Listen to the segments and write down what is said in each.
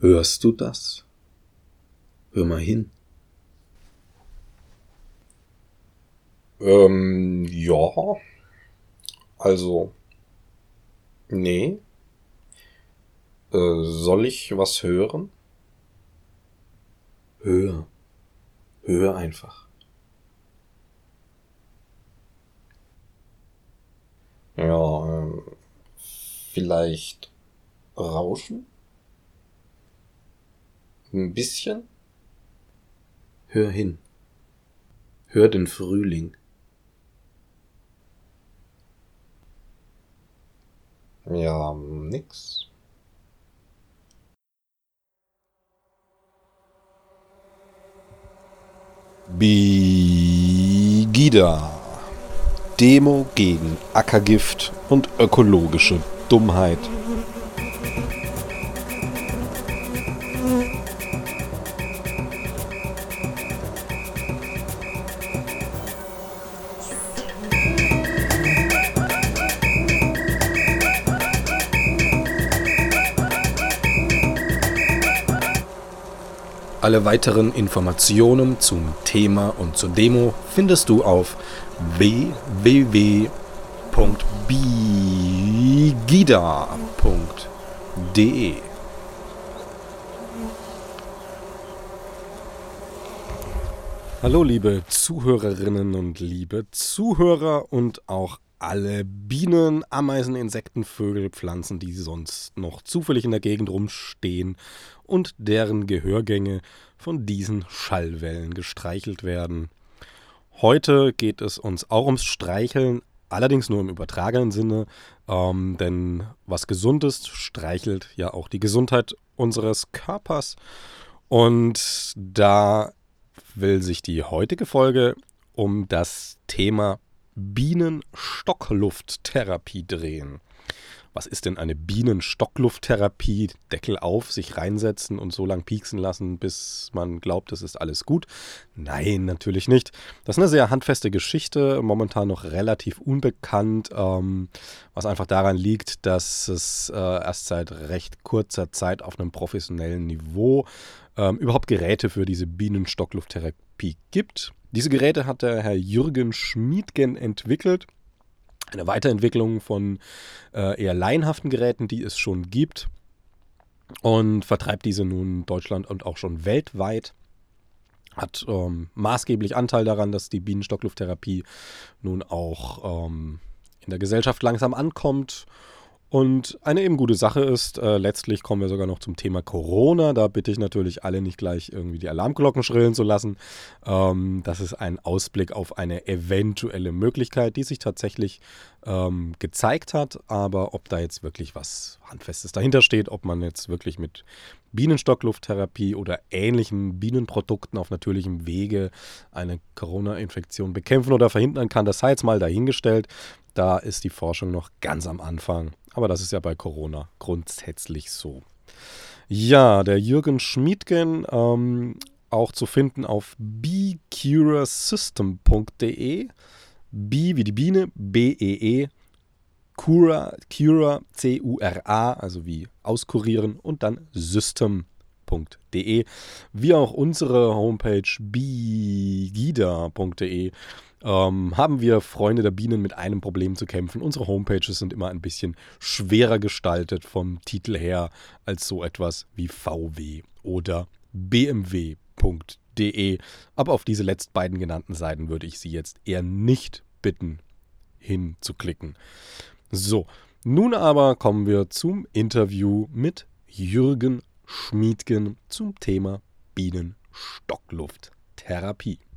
Hörst du das? Hör mal hin. Ähm, ja. Also. Nee. Äh, soll ich was hören? Hör. Hör einfach. Ja, ähm, vielleicht Rauschen? Ein bisschen? Hör hin. Hör den Frühling. Ja, nix. Bigida. Demo gegen Ackergift und ökologische Dummheit. Alle weiteren Informationen zum Thema und zur Demo findest du auf www.bigida.de. Hallo liebe Zuhörerinnen und liebe Zuhörer und auch alle Bienen, Ameisen, Insekten, Vögel, Pflanzen, die sonst noch zufällig in der Gegend rumstehen und deren Gehörgänge von diesen Schallwellen gestreichelt werden. Heute geht es uns auch ums Streicheln, allerdings nur im übertragenen Sinne, ähm, denn was gesund ist, streichelt ja auch die Gesundheit unseres Körpers. Und da will sich die heutige Folge um das Thema Bienenstocklufttherapie drehen. Was ist denn eine Bienenstocklufttherapie? Deckel auf, sich reinsetzen und so lang pieksen lassen, bis man glaubt, es ist alles gut? Nein, natürlich nicht. Das ist eine sehr handfeste Geschichte, momentan noch relativ unbekannt, ähm, was einfach daran liegt, dass es äh, erst seit recht kurzer Zeit auf einem professionellen Niveau ähm, überhaupt Geräte für diese Bienenstocklufttherapie gibt. Diese Geräte hat der Herr Jürgen Schmiedgen entwickelt. Eine Weiterentwicklung von äh, eher laienhaften Geräten, die es schon gibt. Und vertreibt diese nun Deutschland und auch schon weltweit. Hat ähm, maßgeblich Anteil daran, dass die Bienenstocklufttherapie nun auch ähm, in der Gesellschaft langsam ankommt und eine eben gute Sache ist, äh, letztlich kommen wir sogar noch zum Thema Corona. Da bitte ich natürlich alle nicht gleich irgendwie die Alarmglocken schrillen zu lassen. Ähm, das ist ein Ausblick auf eine eventuelle Möglichkeit, die sich tatsächlich ähm, gezeigt hat. Aber ob da jetzt wirklich was Handfestes dahinter steht, ob man jetzt wirklich mit Bienenstocklufttherapie oder ähnlichen Bienenprodukten auf natürlichem Wege eine Corona-Infektion bekämpfen oder verhindern kann, das sei jetzt mal dahingestellt. Da ist die Forschung noch ganz am Anfang. Aber das ist ja bei Corona grundsätzlich so. Ja, der Jürgen Schmiedgen, ähm, auch zu finden auf becuresystem.de. B wie die Biene, B-E-E, -E, Cura, Cura, C-U-R-A, also wie auskurieren und dann system.de. Wie auch unsere Homepage bigida.de ähm, haben wir Freunde der Bienen mit einem Problem zu kämpfen. Unsere Homepages sind immer ein bisschen schwerer gestaltet vom Titel her als so etwas wie VW oder BMW.de. Aber auf diese letzt beiden genannten Seiten würde ich Sie jetzt eher nicht bitten, hinzuklicken. So, nun aber kommen wir zum Interview mit Jürgen Schmiedgen zum Thema Bienenstocklufttherapie.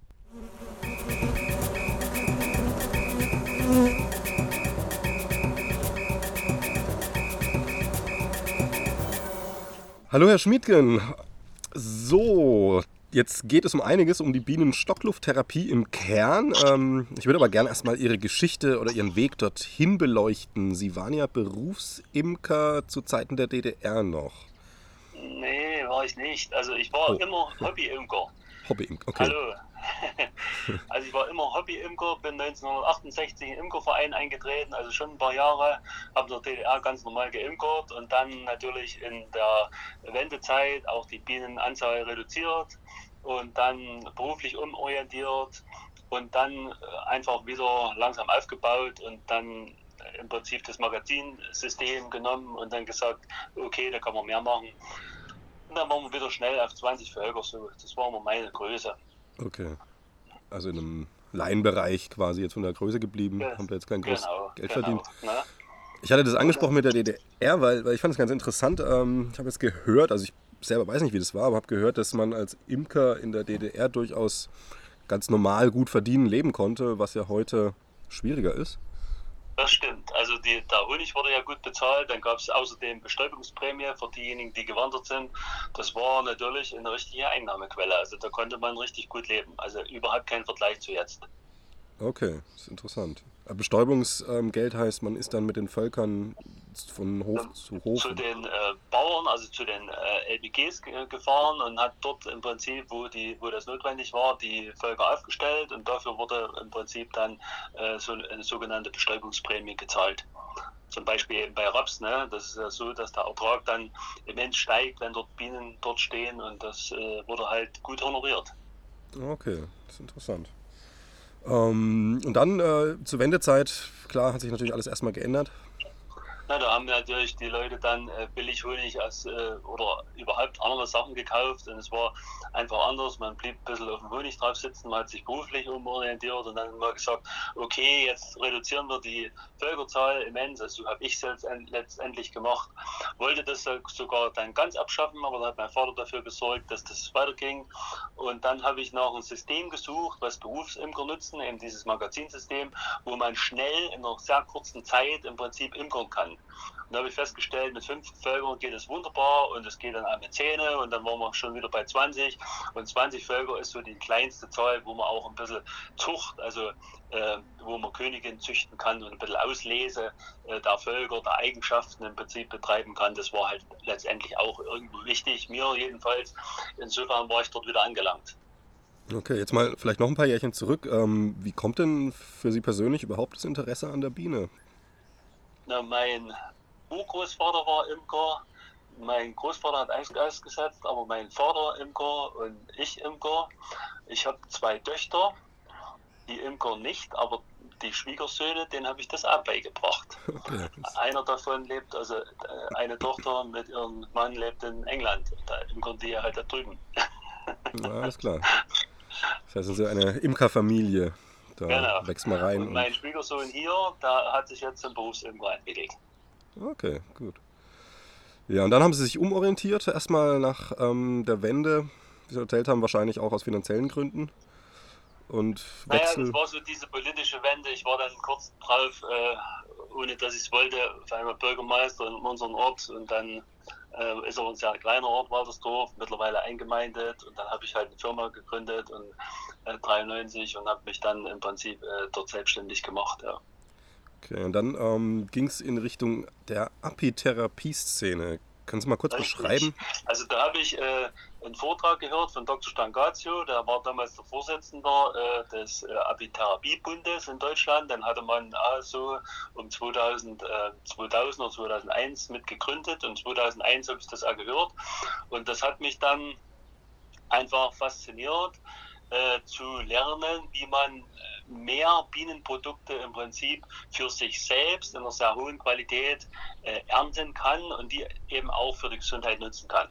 Hallo Herr Schmiedgen. So, jetzt geht es um einiges, um die Bienenstocklufttherapie im Kern. Ähm, ich würde aber gerne erstmal Ihre Geschichte oder Ihren Weg dorthin beleuchten. Sie waren ja Berufsimker zu Zeiten der DDR noch. Nee, war ich nicht. Also ich war oh. immer Hobbyimker. Hobby-Imker, okay. Hallo. Also ich war immer Hobby-Imker, bin 1968 in den Imkerverein eingetreten, also schon ein paar Jahre, habe in der DDR ganz normal geimkert und dann natürlich in der Wendezeit auch die Bienenanzahl reduziert und dann beruflich umorientiert und dann äh, einfach wieder langsam aufgebaut und dann im Prinzip das Magazinsystem genommen und dann gesagt, okay, da kann man mehr machen. Und dann waren wir wieder schnell auf 20 Völker, so. das war immer meine Größe. Okay. Also in einem Laienbereich quasi jetzt von der Größe geblieben, Ja, haben da jetzt kein großes Genau, Geld genau, verdient. ne? Ich hatte das angesprochen mit der DDR, weil, weil ich fand es ganz interessant. Ähm, ich habe jetzt gehört, also ich selber weiß nicht, wie das war, aber habe gehört, dass man als Imker in der DDR durchaus ganz normal gut verdienen leben konnte, was ja heute schwieriger ist. Das stimmt. Also die, der Honig wurde ja gut bezahlt. Dann gab es außerdem Bestäubungsprämie für diejenigen, die gewandert sind. Das war natürlich eine richtige Einnahmequelle. Also da konnte man richtig gut leben. Also überhaupt kein Vergleich zu jetzt. Okay, das ist interessant. Aber Bestäubungsgeld heißt, man ist dann mit den Völkern von Hof zu Hof. Zu den äh, Bauern, also zu den äh, LBGs ge- gefahren und hat dort im Prinzip, wo, die, wo das notwendig war, die Völker aufgestellt und dafür wurde im Prinzip dann äh, so eine sogenannte Bestäubungsprämie gezahlt. Zum Beispiel eben bei Raps, ne? das ist ja so, dass der Ertrag dann immens steigt, wenn dort Bienen dort stehen und das äh, wurde halt gut honoriert. Okay, das ist interessant. Ähm, und dann äh, zur Wendezeit, klar, hat sich natürlich alles erstmal geändert. Na, da haben natürlich die Leute dann äh, billig Honig als, äh, oder überhaupt andere Sachen gekauft und es war einfach anders. Man blieb ein bisschen auf dem Honig drauf sitzen, man hat sich beruflich umorientiert und dann mal gesagt, okay, jetzt reduzieren wir die Völkerzahl immens. Also so habe ich en- letztendlich gemacht. Wollte das so- sogar dann ganz abschaffen, aber dann hat mein Vater dafür gesorgt, dass das weiterging. Und dann habe ich nach einem System gesucht, was Berufsimker nutzen, eben dieses Magazinsystem, wo man schnell in einer sehr kurzen Zeit im Prinzip imkern kann. Und da habe ich festgestellt, mit fünf Völkern geht es wunderbar und es geht dann auch mit Zähne und dann waren wir schon wieder bei 20. Und 20 Völker ist so die kleinste Zahl, wo man auch ein bisschen Zucht, also äh, wo man Königin züchten kann und ein bisschen Auslese äh, der Völker, der Eigenschaften im Prinzip betreiben kann. Das war halt letztendlich auch irgendwo wichtig, mir jedenfalls. Insofern war ich dort wieder angelangt. Okay, jetzt mal vielleicht noch ein paar Jährchen zurück. Ähm, wie kommt denn für Sie persönlich überhaupt das Interesse an der Biene? Na, mein Urgroßvater war Imker, mein Großvater hat eigentlich ausgesetzt, aber mein Vater Imker und ich Imker. Ich habe zwei Töchter, die Imker nicht, aber die Schwiegersöhne, denen habe ich das auch beigebracht. Okay, Einer davon lebt, also äh, eine Tochter mit ihrem Mann lebt in England. Da imkern die halt da drüben. na, alles klar. Das heißt, ja eine Imkerfamilie. Da Genau. wächst man rein. Und Und, mein Schwiegersohn hier, der hat sich jetzt zum Berufsimker entwickelt. okay, gut. Ja, und dann haben Sie sich umorientiert, erstmal nach ähm, der Wende, wie Sie erzählt haben, wahrscheinlich auch aus finanziellen Gründen. Und Naja, Wechsel. das war so diese politische Wende. Ich war dann kurz drauf, äh, ohne dass ich es wollte, auf einmal Bürgermeister in unserem Ort und dann äh, ist auch ein sehr kleiner Ort, Waltersdorf, mittlerweile eingemeindet und dann habe ich halt eine Firma gegründet und äh, 93 und habe mich dann im Prinzip äh, dort selbstständig gemacht. Ja. Okay, und dann ähm, ging es in Richtung der Apitherapie-Szene. Können Sie mal kurz Richtig. beschreiben? Also da habe ich äh, einen Vortrag gehört von Dr. Stangazio, der war damals der Vorsitzende äh, des äh, Apitherapie-Bundes in Deutschland. Dann hatte man also um 2000, äh, 2000 oder 2001 mit gegründet und 2001 habe ich das auch gehört. Und das hat mich dann einfach fasziniert, äh, zu lernen, wie man äh, mehr Bienenprodukte im Prinzip für sich selbst in einer sehr hohen Qualität äh, ernten kann und die eben auch für die Gesundheit nutzen kann.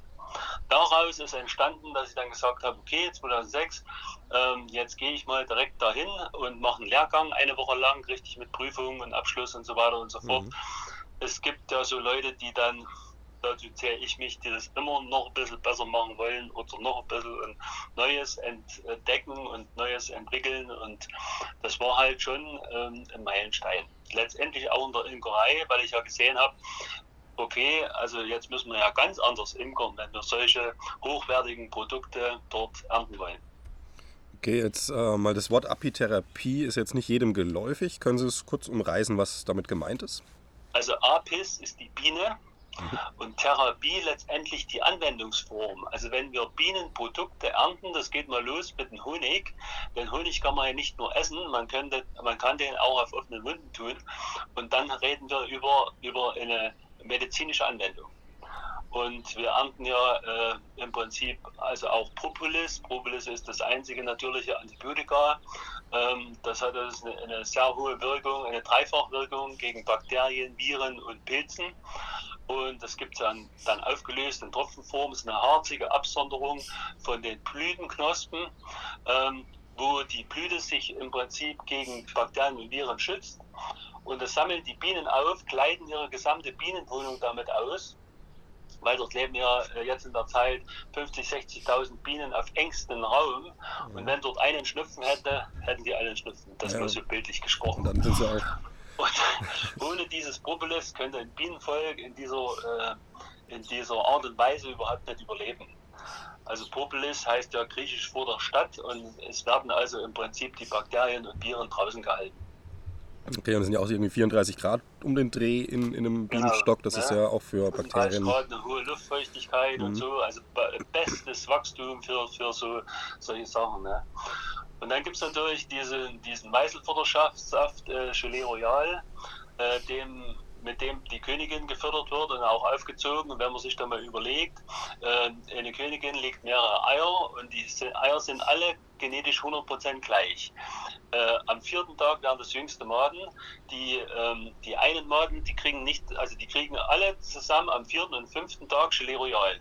Daraus ist entstanden, dass ich dann gesagt habe, okay, 2006, ähm, jetzt gehe ich mal direkt dahin und mache einen Lehrgang eine Woche lang, richtig mit Prüfungen und Abschluss und so weiter und so fort. Mhm. Es gibt ja so Leute, die dann, dazu zähle ich mich, die das immer noch ein bisschen besser machen wollen oder noch ein bisschen Neues entdecken und Neues entwickeln und das war halt schon ähm, ein Meilenstein. Letztendlich auch in der Imkerei, weil ich ja gesehen habe, okay, also jetzt müssen wir ja ganz anders imkern, wenn wir solche hochwertigen Produkte dort ernten wollen. Okay, jetzt äh, mal das Wort Apitherapie ist jetzt nicht jedem geläufig. Können Sie es kurz umreißen, was damit gemeint ist? Also Apis ist die Biene und Therapie letztendlich die Anwendungsform. Also wenn wir Bienenprodukte ernten, das geht mal los mit dem Honig. Den Honig kann man ja nicht nur essen, man, könnte, man kann den auch auf offenen Wunden tun. Und dann reden wir über, über eine medizinische Anwendung. Und wir ernten ja äh, im Prinzip also auch Propolis. Propolis ist das einzige natürliche Antibiotika. Ähm, das hat also eine, eine, sehr hohe Wirkung, eine Dreifachwirkung gegen Bakterien, Viren und Pilzen. Und das gibt es dann, dann aufgelöst in Tropfenform. Das ist eine harzige Absonderung von den Blütenknospen, ähm, wo die Blüte sich im Prinzip gegen Bakterien und Viren schützt. Und das sammeln die Bienen auf, kleiden ihre gesamte Bienenwohnung damit aus weil dort leben ja äh, jetzt in der Zeit 50, 60.000 Bienen auf engstem Raum. Und wenn dort einen Schnupfen hätte, hätten die alle einen Schnupfen. Das ja. war so bildlich gesprochen. Und dann sind sie auch. Und ohne dieses Propolis könnte ein Bienenvolk in dieser, äh, in dieser Art und Weise überhaupt nicht überleben. Also Propolis heißt ja griechisch vor der Stadt und es werden also im Prinzip die Bakterien und Viren draußen gehalten. Okay, und es sind ja auch irgendwie 34 Grad um den Dreh in, in einem genau, Bienenstock. Das ne? ist ja auch für Bakterien. Grad eine hohe Luftfeuchtigkeit mhm. und so. Also bestes Wachstum für, für so, solche Sachen. Ne? Und dann gibt es natürlich diese, diesen Meißelfuttersaft, äh, Gelee Royal, äh, dem mit dem die Königin gefördert wird und auch aufgezogen. Und wenn man sich da mal überlegt, äh, eine Königin legt mehrere Eier und die Eier sind alle genetisch 100% gleich. Äh, am vierten Tag werden das jüngste Maden. Die, ähm, die einen Maden, die kriegen nicht, also die kriegen alle zusammen am vierten und fünften Tag Gelee Royal.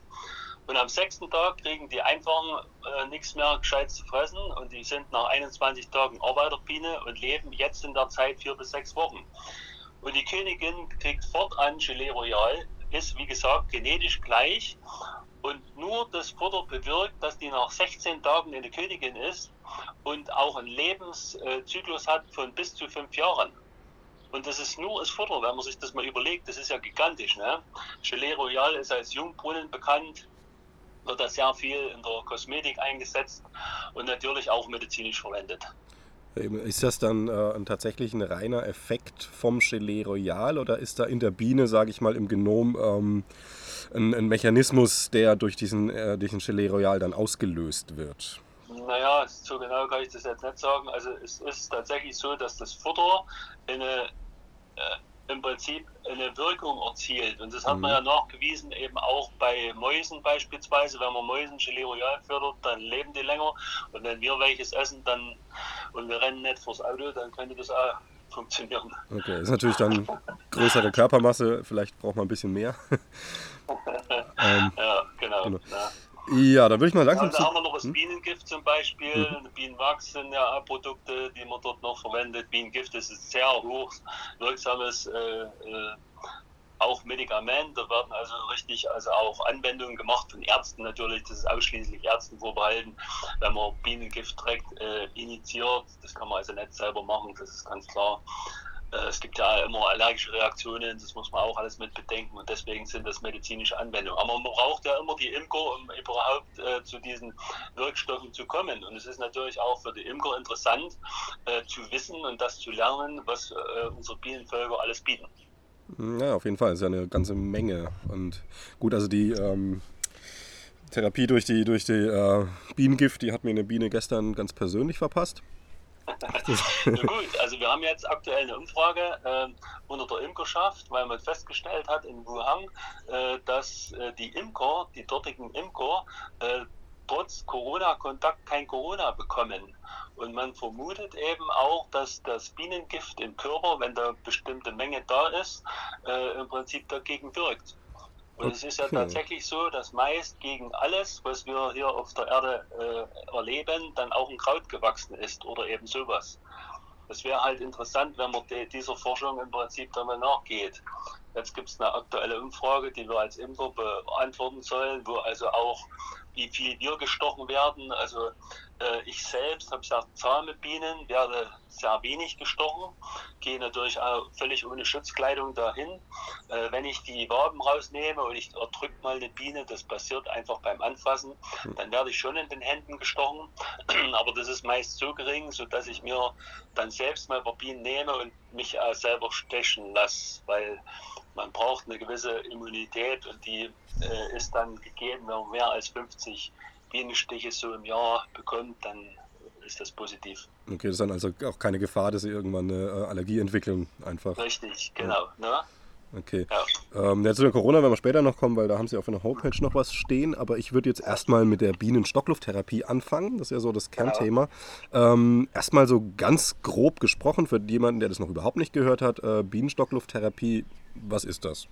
Und am sechsten Tag kriegen die einfach äh, nichts mehr gescheit zu fressen und die sind nach 21 Tagen Arbeiterbiene und leben jetzt in der Zeit vier bis sechs Wochen. Und die Königin kriegt fortan Gelee Royal, ist wie gesagt genetisch gleich. Und nur das Futter bewirkt, dass die nach 16 Tagen eine Königin ist und auch einen Lebenszyklus hat von bis zu fünf Jahren. Und das ist nur das Futter, wenn man sich das mal überlegt, das ist ja gigantisch. Ne? Gelee Royal ist als Jungbrunnen bekannt, wird da sehr viel in der Kosmetik eingesetzt und natürlich auch medizinisch verwendet. Ist das dann äh, tatsächlich ein reiner Effekt vom Gelee Royal oder ist da in der Biene, sage ich mal, im Genom ähm, ein, ein, Mechanismus, der durch diesen, äh, diesen Gelee Royal dann ausgelöst wird? Naja, so genau kann ich das jetzt nicht sagen. Also es ist tatsächlich so, dass das Futter eine äh, im Prinzip eine Wirkung erzielt. Und das hat mhm. man ja nachgewiesen, eben auch bei Mäusen beispielsweise. Wenn man Mäusen Gelee Royal fördert, dann leben die länger. Und wenn wir welches essen dann und wir rennen nicht vors Auto, dann könnte das auch funktionieren. Okay, das ist natürlich dann größere Körpermasse, vielleicht braucht man ein bisschen mehr. ähm, ja, genau. genau. Ja. Ja, dann würde ich mal langsam. Dann haben wir noch das hm? Bienengift zum Beispiel. Mhm. Bienenwachs sind ja Produkte, die man dort noch verwendet. Bienengift ist ein sehr hoch wirksames äh, äh, auch Medikament. Da werden also richtig also auch Anwendungen gemacht von Ärzten natürlich. Das ist ausschließlich Ärzten vorbehalten. Wenn man Bienengift direkt äh, initiiert, das kann man also nicht selber machen, das ist ganz klar. Äh, es gibt ja immer allergische Reaktionen, das muss man auch alles mit bedenken und deswegen sind das medizinische Anwendungen. Aber man braucht ja immer die Imker, um überhaupt äh, zu diesen Wirkstoffen zu kommen. Und es ist natürlich auch für die Imker interessant äh, zu wissen und das zu lernen, was äh, unsere Bienenvölker alles bieten. Ja, auf jeden Fall, es ist ja eine ganze Menge. Und gut, also die ähm, Therapie durch die, durch die äh, Bienengift, die hat mir eine Biene gestern ganz persönlich verpasst. Gut, also wir haben jetzt aktuell eine Umfrage äh, unter der Imkerschaft, weil man festgestellt hat in Wuhan, äh, dass äh, die Imker, die dortigen Imker, äh, trotz Corona-Kontakt kein Corona bekommen. Und man vermutet eben auch, dass das Bienengift im Körper, wenn da bestimmte Menge da ist, äh, im Prinzip dagegen wirkt. Und es ist ja tatsächlich so, dass meist gegen alles, was wir hier auf der Erde äh, erleben, dann auch ein Kraut gewachsen ist oder eben sowas. Das wäre halt interessant, wenn man de, dieser Forschung im Prinzip dann mal nachgeht. Jetzt gibt es eine aktuelle Umfrage, die wir als Imker beantworten sollen, wo also auch wie viel wir gestochen werden. Also ich selbst habe sehr zahme Bienen, werde sehr wenig gestochen, gehe natürlich auch völlig ohne Schutzkleidung dahin. Äh, wenn ich die Waben rausnehme und ich erdrücke mal eine Biene, das passiert einfach beim Anfassen, dann werde ich schon in den Händen gestochen. Aber das ist meist so gering, sodass ich mir dann selbst mal ein paar Bienen nehme und mich selber stechen lasse, weil man braucht eine gewisse Immunität und die äh, ist dann gegeben, wenn man mehr als 50 Bienenstiche so im Jahr bekommt, dann ist das positiv. Okay, das ist dann also auch keine Gefahr, dass sie irgendwann eine äh, Allergie entwickeln, einfach. Richtig, genau. Ne? Okay. Ja. Ähm, ja, zu der Corona werden wir später noch kommen, weil da haben sie auf einer Homepage noch was stehen. Aber ich würde jetzt erstmal mit der Bienenstocklufttherapie anfangen. Das ist ja so das Kernthema. Ähm, erstmal so ganz grob gesprochen für jemanden, der das noch überhaupt nicht gehört hat. Äh, Bienenstocklufttherapie, was ist das?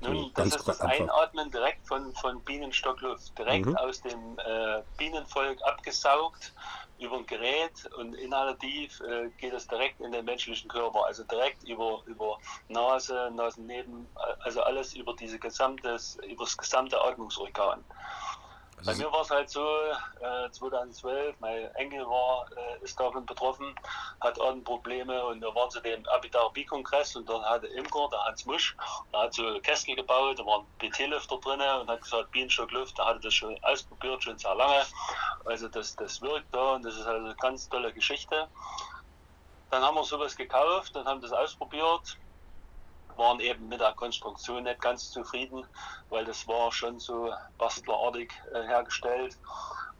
Nun, das ist das. Einatmen direkt von, von Bienenstockluft, direkt Mhm. aus dem äh, Bienenvolk abgesaugt über ein Gerät und inhalativ äh, geht es direkt in den menschlichen Körper, also direkt über, über Nase, Nasenneben, also alles über diese gesamtes, über das gesamte Atmungsorgan. Bei mir war es halt so, äh, 2012, mein Enkel war, äh, ist davon betroffen, hat Atemprobleme und wir waren zu dem Abitherapie-Kongress und dort hatte Imker, der Hans Musch, der hat so Kästel gebaut, da waren BT-Lüfter drin und hat gesagt, Bienenstockluft, der hatte das schon ausprobiert, schon sehr lange. Also das, das wirkt da und das ist also eine ganz tolle Geschichte. Dann haben wir sowas gekauft und haben das ausprobiert waren eben mit der Konstruktion nicht ganz zufrieden, weil das war schon so bastlerartig äh, hergestellt.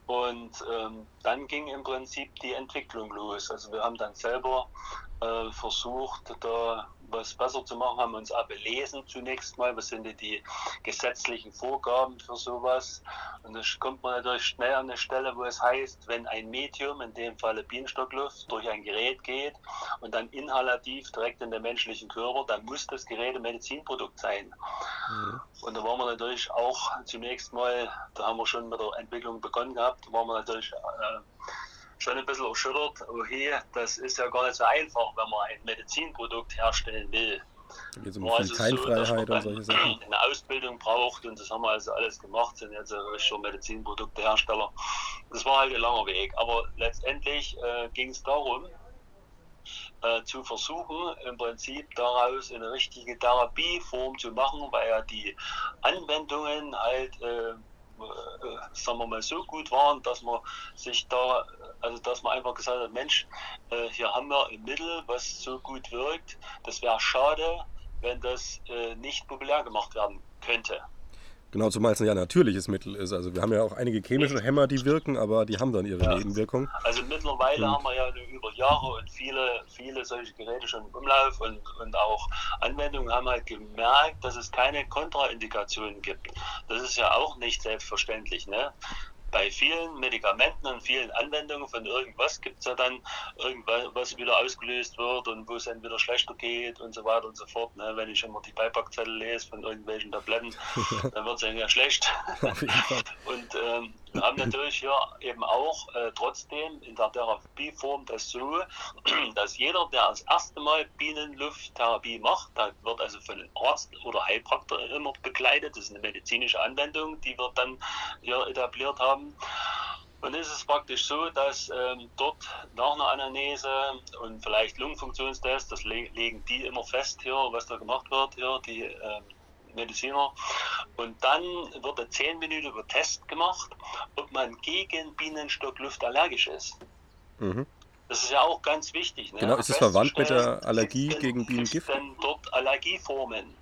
Und ähm, dann ging im Prinzip die Entwicklung los. Also wir haben dann selber äh, versucht, da was besser zu machen, haben uns auch belesen zunächst mal, was sind die gesetzlichen Vorgaben für sowas. Und da kommt man natürlich schnell an eine Stelle, wo es heißt, wenn ein Medium, in dem Falle Bienenstockluft, durch ein Gerät geht und dann inhalativ direkt in den menschlichen Körper, dann muss das Gerät ein Medizinprodukt sein. Mhm. Und da waren wir natürlich auch zunächst mal, da haben wir schon mit der Entwicklung begonnen gehabt, da waren wir natürlich äh, schon ein bisschen erschüttert. Hey, das ist ja gar nicht so einfach, wenn man ein Medizinprodukt herstellen will. da geht es um also so, man Keimfreiheit und solche Sachen. Eine Ausbildung braucht und das haben wir also alles gemacht, sind jetzt schon Medizinproduktehersteller. Das war halt ein langer Weg, aber letztendlich äh, ging es darum, äh, zu versuchen, im Prinzip daraus eine richtige Therapieform zu machen, weil ja die Anwendungen halt, äh, sagen wir mal, so gut waren, dass man sich da, also dass man einfach gesagt hat, Mensch, äh, hier haben wir ein Mittel, was so gut wirkt. Das wäre schade, wenn das äh, nicht populär gemacht werden könnte. Genau, zumal es ja ein natürliches Mittel ist. Also wir haben ja auch einige chemische Hämmer, die wirken, aber die haben dann ihre Ja. Nebenwirkungen. Also mittlerweile Mhm. haben wir ja über Jahre und viele, viele solche Geräte schon im Umlauf und, und auch Anwendungen haben halt gemerkt, dass es keine Kontraindikationen gibt. Das ist ja auch nicht selbstverständlich. Ne? Bei vielen Medikamenten und vielen Anwendungen von irgendwas gibt es ja dann irgendwas, was wieder ausgelöst wird und wo es dann wieder schlechter geht und so weiter und so fort. Ne? Wenn ich immer die Beipackzettel lese von irgendwelchen Tabletten, dann wird es ja schlecht. Und ähm, wir haben natürlich hier eben auch äh, trotzdem in der Therapieform das so, dass jeder, der das erste Mal Bienenlufttherapie macht, da wird also von einem Arzt oder Heilpraktiker immer begleitet. Das ist eine medizinische Anwendung, die wir dann hier etabliert haben. Und es ist praktisch so, dass ähm, dort nach einer Anamnese und vielleicht Lungenfunktionstest, das le legen die immer fest hier, was da gemacht wird, hier, die ähm, Mediziner. Und dann wird ein 10 Minuten Test gemacht, ob man gegen Bienenstockluft allergisch ist. Mhm. Das ist ja auch ganz wichtig. Ne? Genau, ist es verwandt mit der Allergie gegen Bienengift? denn dort Allergieformen?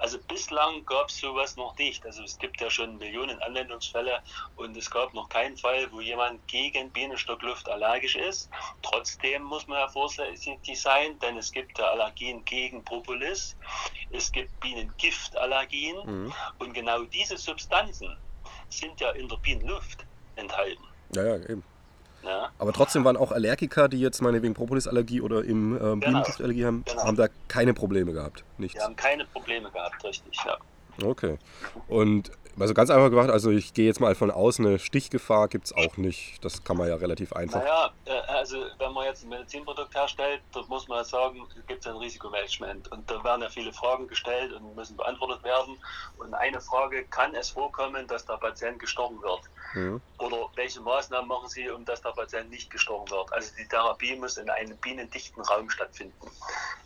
Also bislang gab es sowas noch nicht. Also es gibt ja schon Millionen Anwendungsfälle und es gab noch keinen Fall, wo jemand gegen Bienenstockluft allergisch ist. Trotzdem muss man ja vorsichtig sein, denn es gibt ja Allergien gegen Propolis, es gibt Bienengiftallergien Mhm. und genau diese Substanzen sind ja in der Bienenluft enthalten. Ja, ja, eben. Ja? Aber trotzdem waren auch Allergiker, die jetzt meinetwegen Propolis-Allergie oder im ähm, Bienengiftallergie haben, Genau. haben da keine Probleme gehabt. Nichts. Wir haben keine Probleme gehabt, richtig. Ja. Okay. Und also ganz einfach gemacht, also ich gehe jetzt mal von aus, eine Stichgefahr gibt es auch nicht. Das kann man ja relativ einfach. Naja, äh, also wenn man jetzt ein Medizinprodukt herstellt, da muss man sagen, gibt es ein Risikomanagement. Und da werden ja viele Fragen gestellt und müssen beantwortet werden. Und eine Frage, kann es vorkommen, dass der Patient gestochen wird? Mhm. Oder welche Maßnahmen machen Sie, um dass der Patient nicht gestochen wird? Also die Therapie muss in einem bienendichten Raum stattfinden.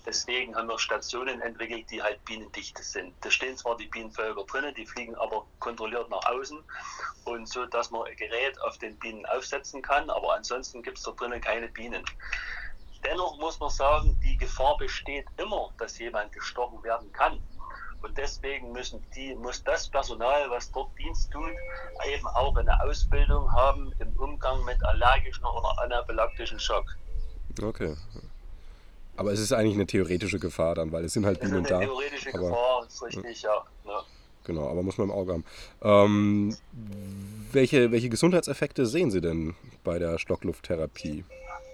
Deswegen haben wir Stationen entwickelt, die halt bienendicht sind. Da stehen zwar die Bienenvölker drinnen, die fliegen aber kontrolliert nach außen und so, dass man ein Gerät auf den Bienen aufsetzen kann, aber ansonsten gibt es da drinnen keine Bienen. Dennoch muss man sagen, die Gefahr besteht immer, dass jemand gestochen werden kann. Und deswegen müssen die, muss das Personal, was dort Dienst tut, eben auch eine Ausbildung haben im Umgang mit allergischen oder anaphylaktischen Schock. Okay. Aber es ist eigentlich eine theoretische Gefahr dann, weil es sind halt Bienen eine da. theoretische aber- Gefahr, ist richtig, ja. ja. Genau, aber muss man im Auge haben. Ähm, welche, welche Gesundheitseffekte sehen Sie denn bei der Stocklufttherapie?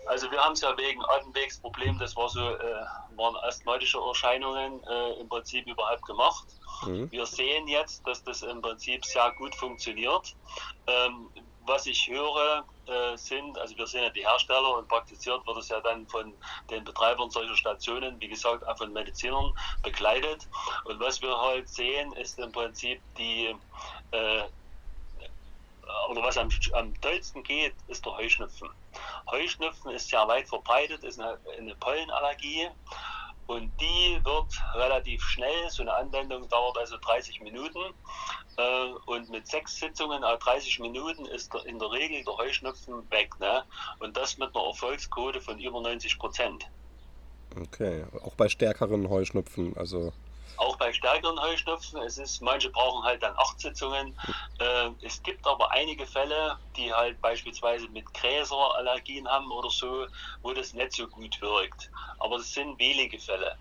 Also wir haben es ja wegen Atemwegsproblem, das war so, äh, waren asthmatische Erscheinungen äh, im Prinzip überhaupt gemacht. Mhm. Wir sehen jetzt, dass das im Prinzip sehr gut funktioniert. Ähm, was ich höre, äh, sind, also wir sind ja die Hersteller und praktiziert wird es ja dann von den Betreibern solcher Stationen, wie gesagt, auch von Medizinern begleitet. Und was wir halt sehen, ist im Prinzip die, äh, oder was am, am tollsten geht, ist der Heuschnupfen. Heuschnupfen ist sehr weit verbreitet, ist eine, eine Pollenallergie. Und die wird relativ schnell, so eine Anwendung dauert also 30 Minuten. Äh, und mit sechs Sitzungen à 30 Minuten ist der, in der Regel der Heuschnupfen weg. Ne? Und das mit einer Erfolgsquote von über 90 Prozent. Okay, auch bei stärkeren Heuschnupfen, also Auch bei stärkeren Heuschnupfen, es ist, manche brauchen halt dann acht Sitzungen. Äh, es gibt aber einige Fälle, die halt beispielsweise mit Gräserallergien haben oder so, wo das nicht so gut wirkt. Aber das sind wenige Fälle.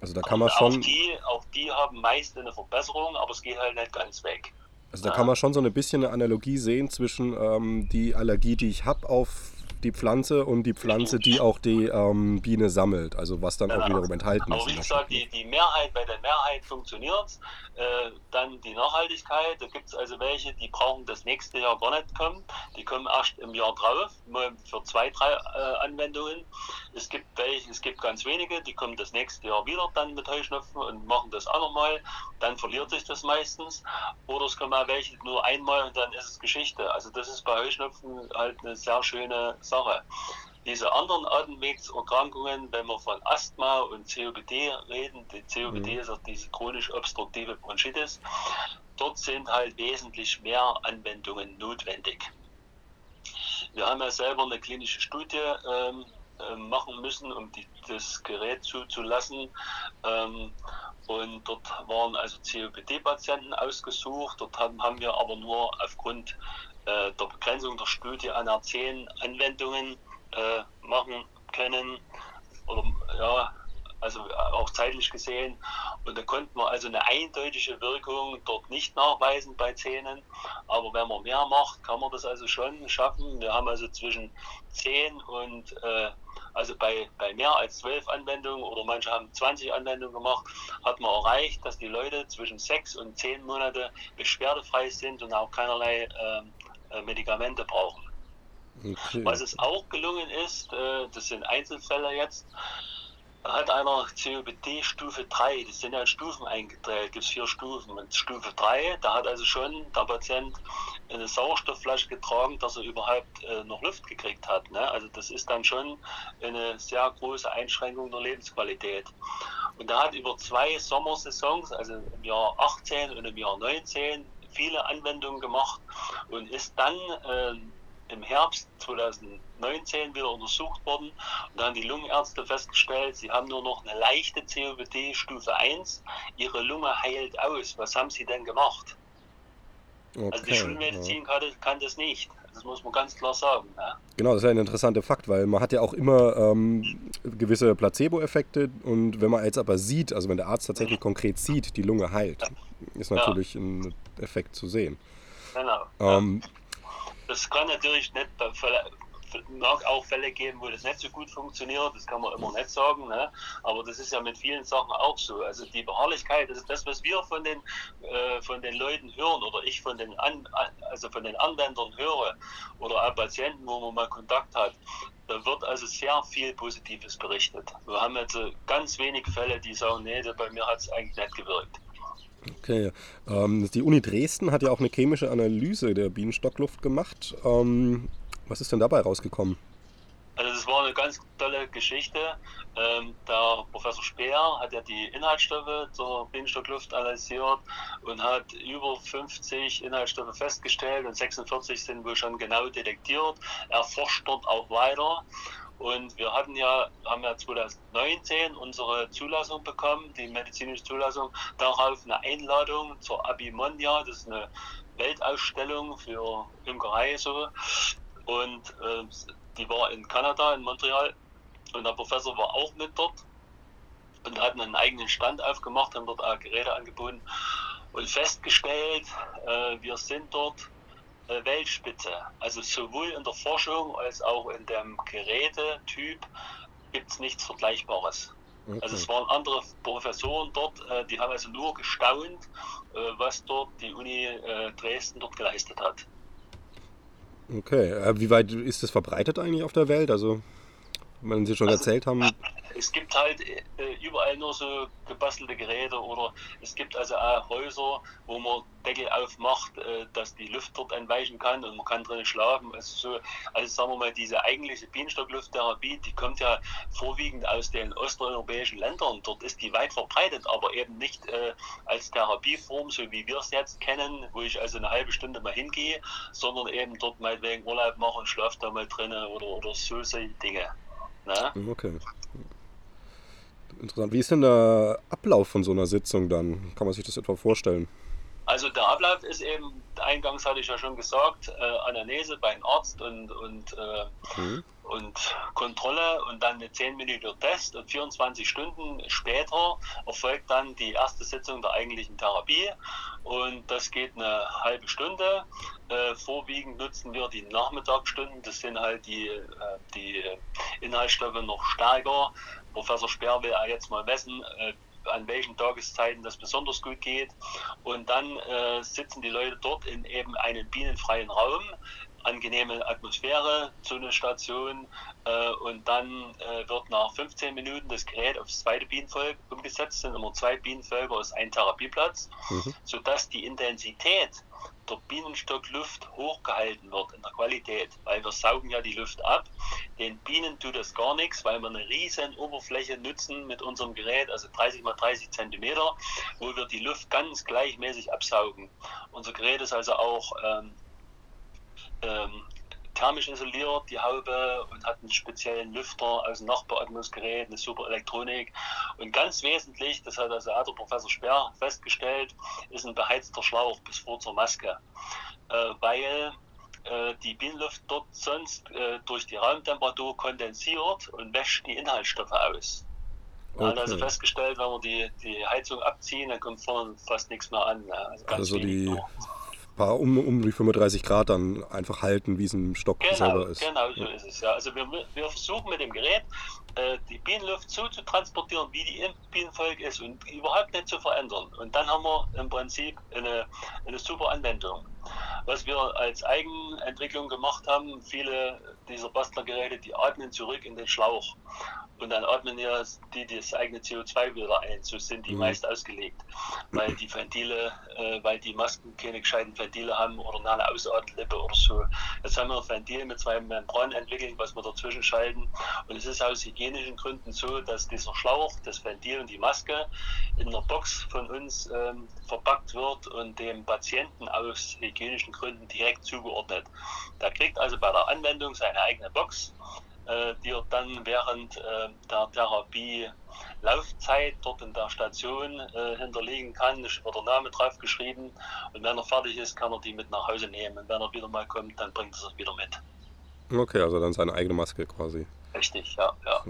Also da kann man auch, schon, die, auch die haben meist eine Verbesserung, aber es geht halt nicht ganz weg. also da kann man schon so ein bisschen eine Analogie sehen zwischen ähm, die Allergie, die ich habe auf die Pflanze und die Pflanze, die auch die ähm, Biene sammelt. Also was dann auch Genau. wiederum enthalten Aber ist. wie in der gesagt, die, die Mehrheit, bei der Mehrheit funktioniert äh, Dann die Nachhaltigkeit, da gibt es also welche, die brauchen das nächste Jahr gar nicht kommen. Die kommen erst im Jahr drauf, für zwei, drei äh, Anwendungen. Es gibt welche, es gibt ganz wenige, die kommen das nächste Jahr wieder dann mit Heuschnupfen und machen das auch nochmal. Dann verliert sich das meistens. Oder es kommen auch welche nur einmal und dann ist es Geschichte. Also das ist bei Heuschnupfen halt eine sehr schöne Sache. Diese anderen Atemwegserkrankungen, wenn wir von Asthma und COPD reden, die COPD Mhm. ist auch diese chronisch obstruktive Bronchitis, dort sind halt wesentlich mehr Anwendungen notwendig. Wir haben ja selber eine klinische Studie ähm, äh, machen müssen, um die, das Gerät zuzulassen. Ähm, und dort waren also COPD-Patienten ausgesucht. Dort haben, haben wir aber nur aufgrund äh, der Begrenzung der Studie an 10 Anwendungen äh, machen können. Oder ja, also auch zeitlich gesehen. Und da konnten wir also eine eindeutige Wirkung dort nicht nachweisen bei Zähnen. Aber wenn man mehr macht, kann man das also schon schaffen. Wir haben also zwischen 10 und äh, also bei, bei mehr als 12 Anwendungen oder manche haben 20 Anwendungen gemacht, hat man erreicht, dass die Leute zwischen 6 und 10 Monate beschwerdefrei sind und auch keinerlei äh, Medikamente brauchen. Okay. Was es auch gelungen ist, äh, das sind Einzelfälle jetzt, hat einer COPD Stufe 3, das sind ja in Stufen eingeteilt, gibt es vier Stufen. Und Stufe 3, da hat also schon der Patient eine Sauerstoffflasche getragen, dass er überhaupt äh, noch Luft gekriegt hat. Ne? Also das ist dann schon eine sehr große Einschränkung der Lebensqualität. Und er hat über zwei Sommersaisons, also im Jahr 18 und im Jahr 19, viele Anwendungen gemacht und ist dann äh, im Herbst 2019 wieder untersucht worden und da haben die Lungenärzte festgestellt, sie haben nur noch eine leichte COPD Stufe 1, ihre Lunge heilt aus. Was haben sie denn gemacht? okay. Also die Schulmedizin kann, das, kann das nicht. Das muss man ganz klar sagen. Ja. Genau, das ist ja ein interessanter Fakt, weil man hat ja auch immer ähm, gewisse Placebo-Effekte und wenn man jetzt aber sieht, also wenn der Arzt tatsächlich konkret sieht, die Lunge heilt, ist Ja. natürlich ein Effekt zu sehen. Genau. Ähm, Das kann natürlich nicht mag auch Fälle geben, wo das nicht so gut funktioniert, das kann man immer nicht sagen, ne? aber das ist ja mit vielen Sachen auch so. Also die Beharrlichkeit, das ist das, was wir von den, äh, von den Leuten hören oder ich von den, An also von den Anwendern höre oder auch Patienten, wo man mal Kontakt hat. Da wird also sehr viel Positives berichtet. Wir haben jetzt äh, ganz wenige Fälle, die sagen, nee, bei mir hat es eigentlich nicht gewirkt. Okay. Ähm, die Uni Dresden hat ja auch eine chemische Analyse der Bienenstockluft gemacht. Ähm, was ist denn dabei rausgekommen? Also das war eine ganz tolle Geschichte. Ähm, der Professor Speer hat ja die Inhaltsstoffe zur Bienenstockluft analysiert und hat über 50 Inhaltsstoffe festgestellt und 46 sind wohl schon genau detektiert. Er forscht dort auch weiter Und wir hatten ja, haben ja 2019 unsere Zulassung bekommen, die medizinische Zulassung, darauf eine Einladung zur Abimondia, das ist eine Weltausstellung für Imkerei so. Und äh, die war in Kanada, in Montreal. Und der Professor war auch mit dort und hatten einen eigenen Stand aufgemacht, haben dort auch Geräte angeboten und festgestellt, äh, wir sind dort Weltspitze. Also sowohl in der Forschung als auch in dem Gerätetyp gibt es nichts Vergleichbares. Okay. Also es waren andere Professoren dort, äh, die haben also nur gestaunt, äh, was dort die Uni äh, Dresden dort geleistet hat. Okay, äh, wie weit ist das verbreitet eigentlich auf der Welt? Also, wenn Sie schon Also- erzählt haben, Es gibt halt äh, überall nur so gebastelte Geräte oder es gibt also auch Häuser, wo man Deckel aufmacht, äh, dass die Luft dort entweichen kann und man kann drinnen schlafen. Also, so, also sagen wir mal, diese eigentliche Bienenstocklufttherapie, die kommt ja vorwiegend aus den osteuropäischen Ländern. Dort ist die weit verbreitet, aber eben nicht äh, als Therapieform, so wie wir es jetzt kennen, wo ich also eine halbe Stunde mal hingehe, sondern eben dort meinetwegen Urlaub mache und schlafe da mal drinnen oder, oder so solche Dinge. Ne? okay. Interessant. Wie ist denn der Ablauf von so einer Sitzung dann? Kann man sich das etwa vorstellen? Also der Ablauf ist eben, eingangs hatte ich ja schon gesagt, äh, Anamnese beim Arzt und, und, äh, Mhm. und Kontrolle und dann eine 10-minütige Test und 24 Stunden später erfolgt dann die erste Sitzung der eigentlichen Therapie und das geht eine halbe Stunde. Äh, vorwiegend nutzen wir die Nachmittagsstunden, das sind halt die, äh, die Inhaltsstoffe noch stärker. Professor Speer will jetzt mal messen, äh, an welchen Tageszeiten das besonders gut geht. Und dann äh, sitzen die Leute dort in eben einem bienenfreien Raum, angenehme Atmosphäre, so eine Station. Äh, und dann äh, wird nach 15 Minuten das Gerät aufs zweite Bienenvolk umgesetzt, sind immer zwei Bienenvölker aus ein Therapieplatz, Mhm. sodass die Intensität der Bienenstockluft hochgehalten wird in der Qualität, weil wir saugen ja die Luft ab. Den Bienen tut das gar nichts, weil wir eine riesen Oberfläche nutzen mit unserem Gerät, also 30 mal 30 Zentimeter, wo wir die Luft ganz gleichmäßig absaugen. Unser Gerät ist also auch ähm, ähm, thermisch isoliert, die Haube, und hat einen speziellen Lüfter aus dem Nachbeatmungsgerät, eine super Elektronik. Und ganz wesentlich, das hat also auch der Professor Sperr festgestellt, ist ein beheizter Schlauch bis vor zur Maske. Äh, weil äh, die Bienenluft dort sonst äh, durch die Raumtemperatur kondensiert und wäscht die Inhaltsstoffe aus. Man hat also Okay. festgestellt, wenn wir die, die Heizung abziehen, dann kommt vorne fast nichts mehr an. ne? Also ganz Also die nur. Paar um, um die 35 Grad dann einfach halten, wie es im Stock Genau, selber ist. genau so ist es. Ja. Also wir, wir versuchen mit dem Gerät äh, die Bienenluft so zu transportieren, wie die Bienenvolk ist und überhaupt nicht zu verändern. Und dann haben wir im Prinzip eine, eine super Anwendung. Was wir als Eigenentwicklung gemacht haben, viele dieser Bastlergeräte, die atmen zurück in den Schlauch. Und dann atmen ja die das eigene CO2 wieder ein. So sind die Mhm. meist ausgelegt. Weil die Ventile, äh, weil die Masken keine gescheiten Ventile haben oder eine Ausatmenlippe oder so. Jetzt haben wir ein Ventil mit zwei Membranen entwickelt, was wir dazwischen schalten. Und es ist aus hygienischen Gründen so, dass dieser Schlauch, das Ventil und die Maske in einer Box von uns ähm, verpackt wird und dem Patienten aus hygienischen Gründen direkt zugeordnet. Der kriegt also bei der Anwendung seine eigene Box, äh, die er dann während äh, der Therapie Laufzeit dort in der Station äh, hinterlegen kann. Es wird der Name drauf geschrieben und wenn er fertig ist, kann er die mit nach Hause nehmen. Und wenn er wieder mal kommt, dann bringt er es wieder mit. Okay, also dann seine eigene Maske quasi. Richtig, ja, ja.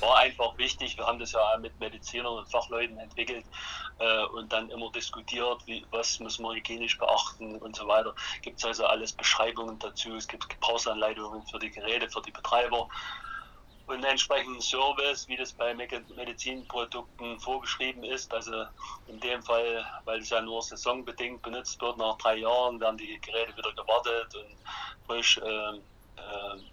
War einfach wichtig. Wir haben das ja mit Medizinern und Fachleuten entwickelt äh, und dann immer diskutiert, wie, was müssen wir hygienisch beachten und so weiter. Gibt es also alles Beschreibungen dazu. Es gibt Gebrauchsanleitungen für die Geräte, für die Betreiber und einen entsprechenden Service, wie das bei Me- Medizinprodukten vorgeschrieben ist. Also in dem Fall, weil es ja nur saisonbedingt benutzt wird, nach drei Jahren werden die Geräte wieder gewartet und frisch ähm, ähm,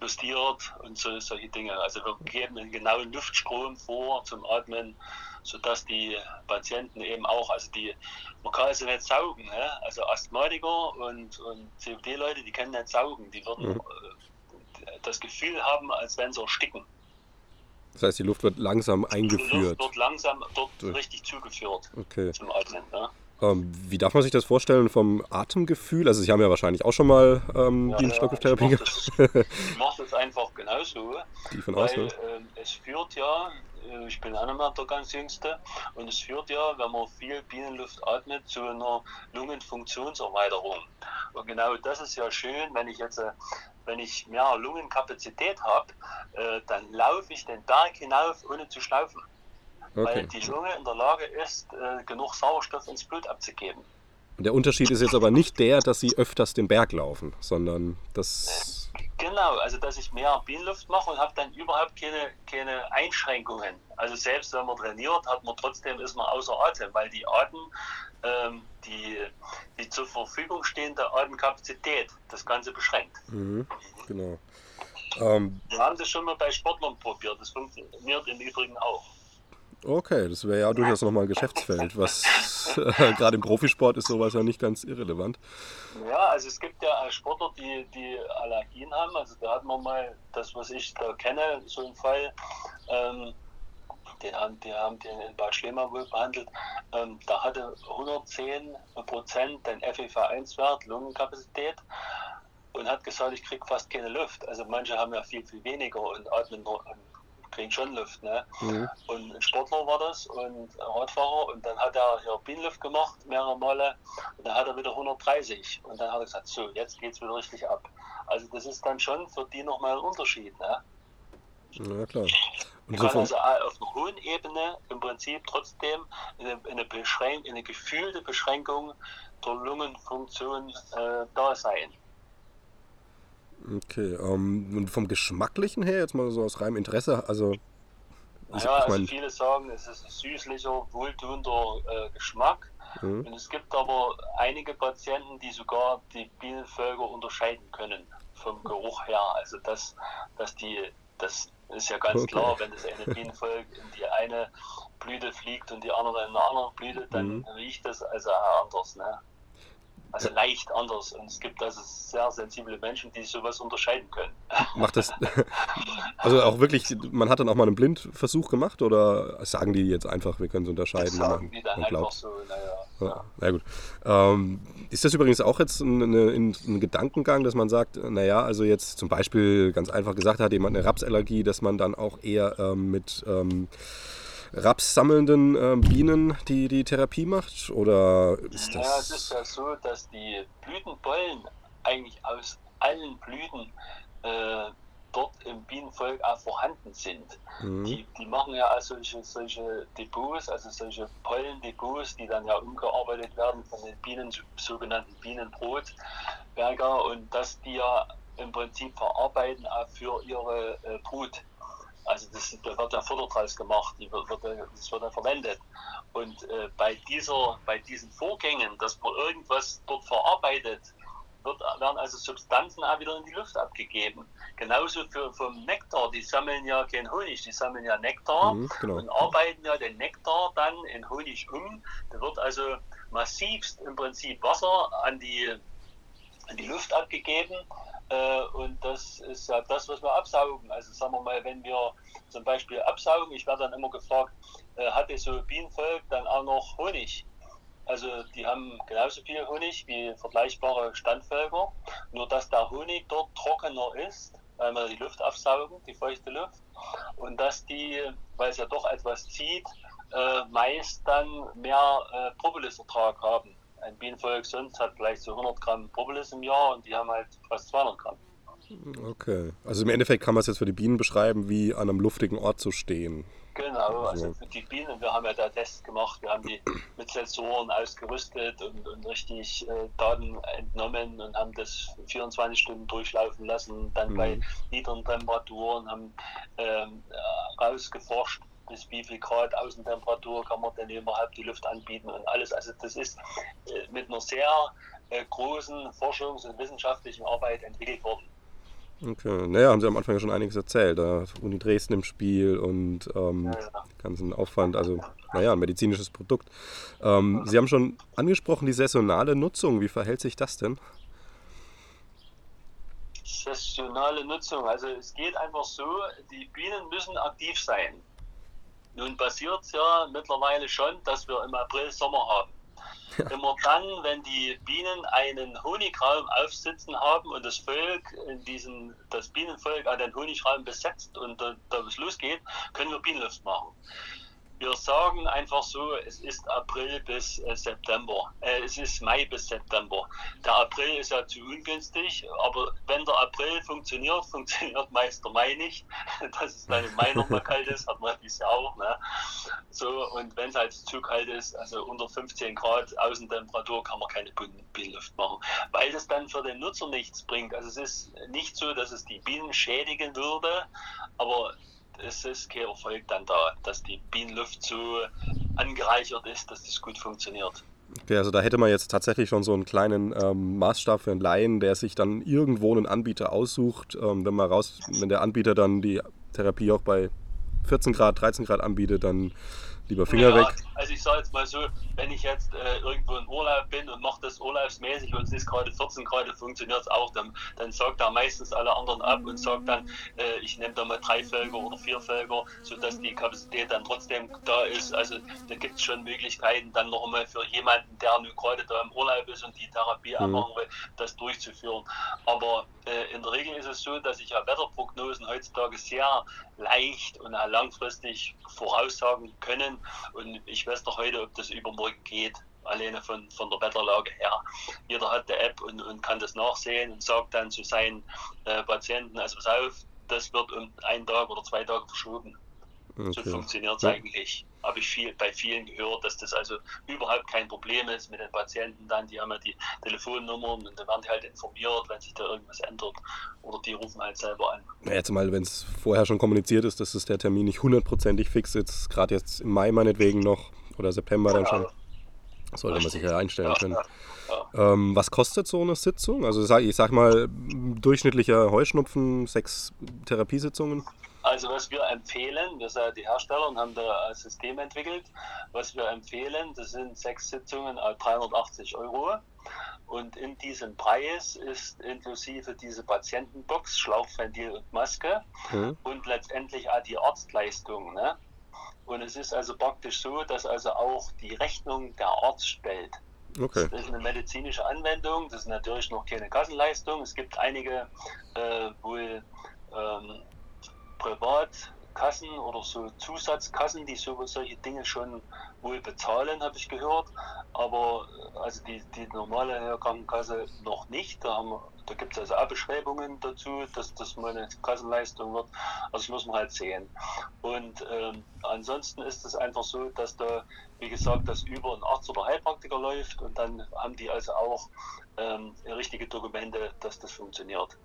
justiert und so, solche Dinge. Also wir geben einen genauen Luftstrom vor zum Atmen, sodass die Patienten eben auch, also die, man kann also nicht saugen, ne? also Asthmatiker und, und COPD-Leute, die können nicht saugen, die würden Mhm. äh, das Gefühl haben, als wenn sie ersticken. Das heißt, die Luft wird langsam Die Luft eingeführt. wird langsam dort Durch- richtig zugeführt Okay. zum Atmen. Ne? Ähm, wie darf man sich das vorstellen vom Atemgefühl? Also Sie haben ja wahrscheinlich auch schon mal ähm, Ja, gehabt. mach das- Ich mache das einfach genauso. Die von Weil außen. ähm, es führt ja, äh, ich bin auch nicht mehr der ganz Jüngste, und es führt ja, wenn man viel Bienenluft atmet, zu einer Lungenfunktionserweiterung. Und genau das ist ja schön, wenn ich jetzt, äh, wenn ich mehr Lungenkapazität habe, äh, dann laufe ich den Berg hinauf, ohne zu schnaufen. Weil Okay. die Lunge in der Lage ist, äh, genug Sauerstoff ins Blut abzugeben. Der Unterschied ist jetzt aber nicht der, dass Sie öfters den Berg laufen, sondern das. Genau, also dass ich mehr Bienenluft mache und habe dann überhaupt keine, keine Einschränkungen. Also selbst wenn man trainiert, hat man trotzdem ist man außer Atem, weil die Atem, ähm, die, die zur Verfügung stehende Atemkapazität das Ganze beschränkt. Mhm, genau. Ähm, Wir haben das schon mal bei Sportlern probiert, das funktioniert im Übrigen auch. Okay, das wäre ja durchaus nochmal ein Geschäftsfeld. Was äh, gerade im Profisport ist sowas ja nicht ganz irrelevant. Ja, also es gibt ja auch Sportler, die, die Allergien haben. Also da hat man mal das, was ich da kenne, so einen Fall. Ähm, den haben, die haben den in Bad Schlema wohl behandelt. Ähm, da hatte 110 Prozent den FEV1-Wert, Lungenkapazität, und hat gesagt, ich kriege fast keine Luft. Also manche haben ja viel, viel weniger und atmen nur, kriegen schon Luft. Ne? Mhm. Und ein Sportler war das und ein Radfahrer und dann hat er hier Bienenluft gemacht, mehrere Male und dann hat er wieder 130 und dann hat er gesagt, so, jetzt geht's wieder richtig ab. Also das ist dann schon für die nochmal ein Unterschied. Ne? Ja, klar. Und so kann also auf einer hohen Ebene im Prinzip trotzdem eine, eine, Beschränk eine gefühlte Beschränkung der Lungenfunktion äh, da sein. Okay, ähm, und vom Geschmacklichen her, jetzt mal so aus reinem Interesse, also. Ich, Ja, ich also mein, viele sagen, es ist ein süßlicher, wohltuender äh, Geschmack. mhm. Und es gibt aber einige Patienten, die sogar die Bienenvölker unterscheiden können vom Geruch her. Also dass, dass die, das ist ja ganz Okay. klar, wenn das eine Bienenvolk in die eine Blüte fliegt und die andere in eine andere Blüte, dann Mhm. riecht das also anders. Ne? Also leicht anders. Und es gibt also sehr sensible Menschen, die sowas unterscheiden können. Macht das. Also auch wirklich, man hat dann auch mal einen Blindversuch gemacht oder sagen die jetzt einfach, wir können es Das unterscheiden, wenn sagen man, die dann einfach so, naja. Ja, na gut. Ähm, ist das übrigens auch jetzt ein, ein, ein Gedankengang, dass man sagt, naja, also jetzt zum Beispiel ganz einfach gesagt hat jemand eine Rapsallergie, dass man dann auch eher ähm, mit ähm, rapssammelnden ähm, Bienen die, die Therapie macht? Oder ist Ja, es ist das. ja so, dass die Blütenpollen eigentlich aus allen Blüten äh, dort im Bienenvolk auch vorhanden sind. Mhm. Die, die machen ja auch solche, solche Depots, also solche Pollendepots, die dann ja umgearbeitet werden von den Bienen, sogenannten Bienenbrotberger und das die ja im Prinzip verarbeiten auch für ihre äh, Brut. Also das, da wird ja Futter draus gemacht, die wird, wird, das wird dann verwendet. Und äh, bei, dieser, bei diesen Vorgängen, dass man irgendwas dort verarbeitet, wird, werden also Substanzen auch wieder in die Luft abgegeben. Genauso für, vom Nektar, die sammeln ja keinen Honig, die sammeln ja Nektar Mhm, genau. und arbeiten ja den Nektar dann in Honig um. Da wird also massivst im Prinzip Wasser an die, an die Luft abgegeben. Äh, und das ist ja das, was wir absaugen. Also sagen wir mal, wenn wir zum Beispiel absaugen, ich werde dann immer gefragt, äh, hatte so Bienenvolk dann auch noch Honig? Also die haben genauso viel Honig wie vergleichbare Standvölker, nur dass der Honig dort trockener ist, weil wir die Luft aufsaugen, die feuchte Luft, und dass die, weil es ja doch etwas zieht, äh, meist dann mehr äh, Propolis-Ertrag haben. Ein Bienenvolk sonst hat vielleicht so 100 Gramm Propolis im Jahr und die haben halt fast 200 Gramm. Okay. Also im Endeffekt kann man es jetzt für die Bienen beschreiben, wie an einem luftigen Ort zu stehen. Genau, also So. für die Bienen, wir haben ja da Tests gemacht, wir haben die mit Sensoren ausgerüstet und, und richtig äh, Daten entnommen und haben das 24 Stunden durchlaufen lassen, dann Mhm. bei niedrigen Temperaturen haben ähm, äh, rausgeforscht, bis wie viel Grad Außentemperatur kann man denn überhaupt die Luft anbieten und alles. Also das ist äh, mit einer sehr äh, großen Forschungs- und wissenschaftlichen Arbeit entwickelt worden. Okay. Naja, haben Sie am Anfang ja schon einiges erzählt. Da Uni Dresden im Spiel und ähm, Ja, ja. ganzen Aufwand, also naja, ein medizinisches Produkt. Ähm, Sie haben schon angesprochen, die saisonale Nutzung. Wie verhält sich das denn? Saisonale Nutzung. Also es geht einfach so, die Bienen müssen aktiv sein. Nun passiert es ja mittlerweile schon, dass wir im April Sommer haben. immer dann, wenn die Bienen einen Honigraum aufsitzen haben und das Volk in diesen, das Bienenvolk an den Honigraum besetzt und da, da es losgeht, können wir Bienenluft machen. Wir sagen einfach so, es ist April bis äh, September. Äh, es ist Mai bis September. Der April ist ja zu ungünstig, aber wenn der April funktioniert, funktioniert meist der Mai nicht. Dass es dann im Mai nochmal kalt ist, hat man dieses Jahr auch. Ne? So, und wenn es halt zu kalt ist, also unter 15 Grad Außentemperatur, kann man keine Bienenluft machen, weil das dann für den Nutzer nichts bringt. Also es ist nicht so, dass es die Bienen schädigen würde, aber es ist kein Erfolg dann da, dass die Bienenluft so angereichert ist, dass das gut funktioniert. Okay, also da hätte man jetzt tatsächlich schon so einen kleinen ähm, Maßstab für einen Laien, der sich dann irgendwo einen Anbieter aussucht, ähm, wenn man raus, wenn der Anbieter dann die Therapie auch bei 14 Grad, 13 Grad anbietet, dann lieber Finger ja, weg. Also ich sage jetzt mal so, wenn ich jetzt äh, irgendwo in Urlaub bin und mache das urlaubsmäßig und es ist gerade 14 Grad, funktioniert es auch, dann, dann sagt er meistens alle anderen ab und sagt dann, äh, ich nehme da mal drei Felger oder vier Felger, sodass die Kapazität dann trotzdem da ist. Also da gibt es schon Möglichkeiten, dann noch einmal für jemanden, der nun gerade da im Urlaub ist und die Therapie mhm. machen will, das durchzuführen. Aber äh, in der Regel ist es so, dass ich ja Wetterprognosen heutzutage sehr leicht und langfristig voraussagen können. Und ich weiß doch heute, ob das übermorgen geht, alleine von, von der Wetterlage her. Jeder hat die App und, und kann das nachsehen und sagt dann zu seinen äh, Patienten, also pass auf, das wird um einen Tag oder zwei Tage verschoben. Okay. So funktioniert es ja. eigentlich. Habe ich viel, bei vielen gehört, dass das also überhaupt kein Problem ist mit den Patienten dann. Die haben ja die Telefonnummern und dann werden die halt informiert, wenn sich da irgendwas ändert. Oder die rufen halt selber an. Ja, jetzt mal, wenn es vorher schon kommuniziert ist, dass es der Termin nicht hundertprozentig fix ist, gerade jetzt im Mai meinetwegen noch oder September dann schon. Sollte Richtig. man sich ja einstellen können. Ja. Ähm, was kostet so eine Sitzung? Also ich sag mal, durchschnittlicher Heuschnupfen, sechs Therapiesitzungen? Also was wir empfehlen, wir sind die Hersteller und haben da ein System entwickelt, was wir empfehlen, das sind sechs Sitzungen à 380 Euro. Und in diesem Preis ist inklusive diese Patientenbox, Schlauchventil und Maske mhm. und letztendlich auch die Arztleistung. Ne? Und es ist also praktisch so, dass also auch die Rechnung der Arzt stellt. Okay. Das ist eine medizinische Anwendung, das ist natürlich noch keine Kassenleistung. Es gibt einige äh, wohl ähm, Privatkassen oder so Zusatzkassen, die so, solche Dinge schon wohl bezahlen, habe ich gehört. Aber äh, also die, die normale Krankenkasse noch nicht. Da, da gibt es also Abbeschreibungen dazu, dass das mal eine Kassenleistung wird. Also das muss man halt sehen. Und ähm, ansonsten ist es einfach so, dass da, wie gesagt, das über einen Arzt oder Heilpraktiker läuft und dann haben die also auch ähm, richtige Dokumente, dass das funktioniert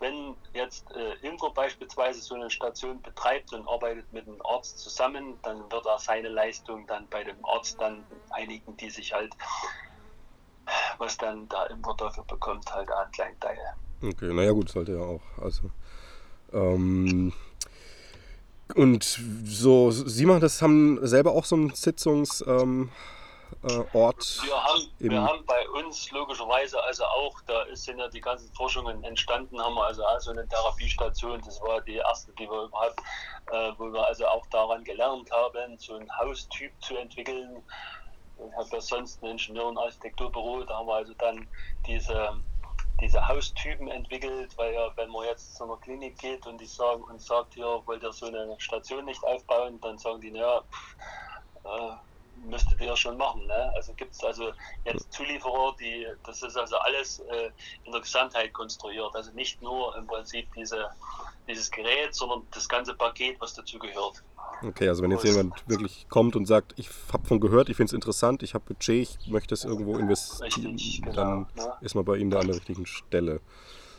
wenn jetzt äh, Imker beispielsweise so eine Station betreibt und arbeitet mit einem Arzt zusammen, dann wird er seine Leistung dann bei dem Arzt dann einigen, die sich halt, was dann der Imker dafür bekommt, halt einen kleinen Teil. Okay, naja gut, sollte ja auch. Also, ähm, und so, Sie machen das, haben selber auch so ein Sitzungs... Ähm, äh, Ort? Wir haben, wir haben bei uns logischerweise also auch, da sind ja die ganzen Forschungen entstanden, haben wir also auch so eine Therapiestation, das war die erste, die wir überhaupt, äh, wo wir also auch daran gelernt haben, so einen Haustyp zu entwickeln. Ich habe ja sonst ein Ingenieur- und Architekturbüro, da haben wir also dann diese diese Haustypen entwickelt, weil ja, wenn man jetzt zu einer Klinik geht und die sagen und sagt, hier wollt ihr so eine Station nicht aufbauen, dann sagen die, naja, äh, müsstet ihr schon machen. Ne? Also gibt es also jetzt Zulieferer, die, das ist also alles äh, in der Gesamtheit konstruiert. Also nicht nur im Prinzip diese, dieses Gerät, sondern das ganze Paket, was dazu gehört. Okay, also wenn jetzt jemand wirklich kommt und sagt, ich habe von gehört, ich finde es interessant, ich habe Budget, ich möchte es irgendwo investieren, Richtig, genau, dann ne? ist man bei ihm da an der richtigen Stelle.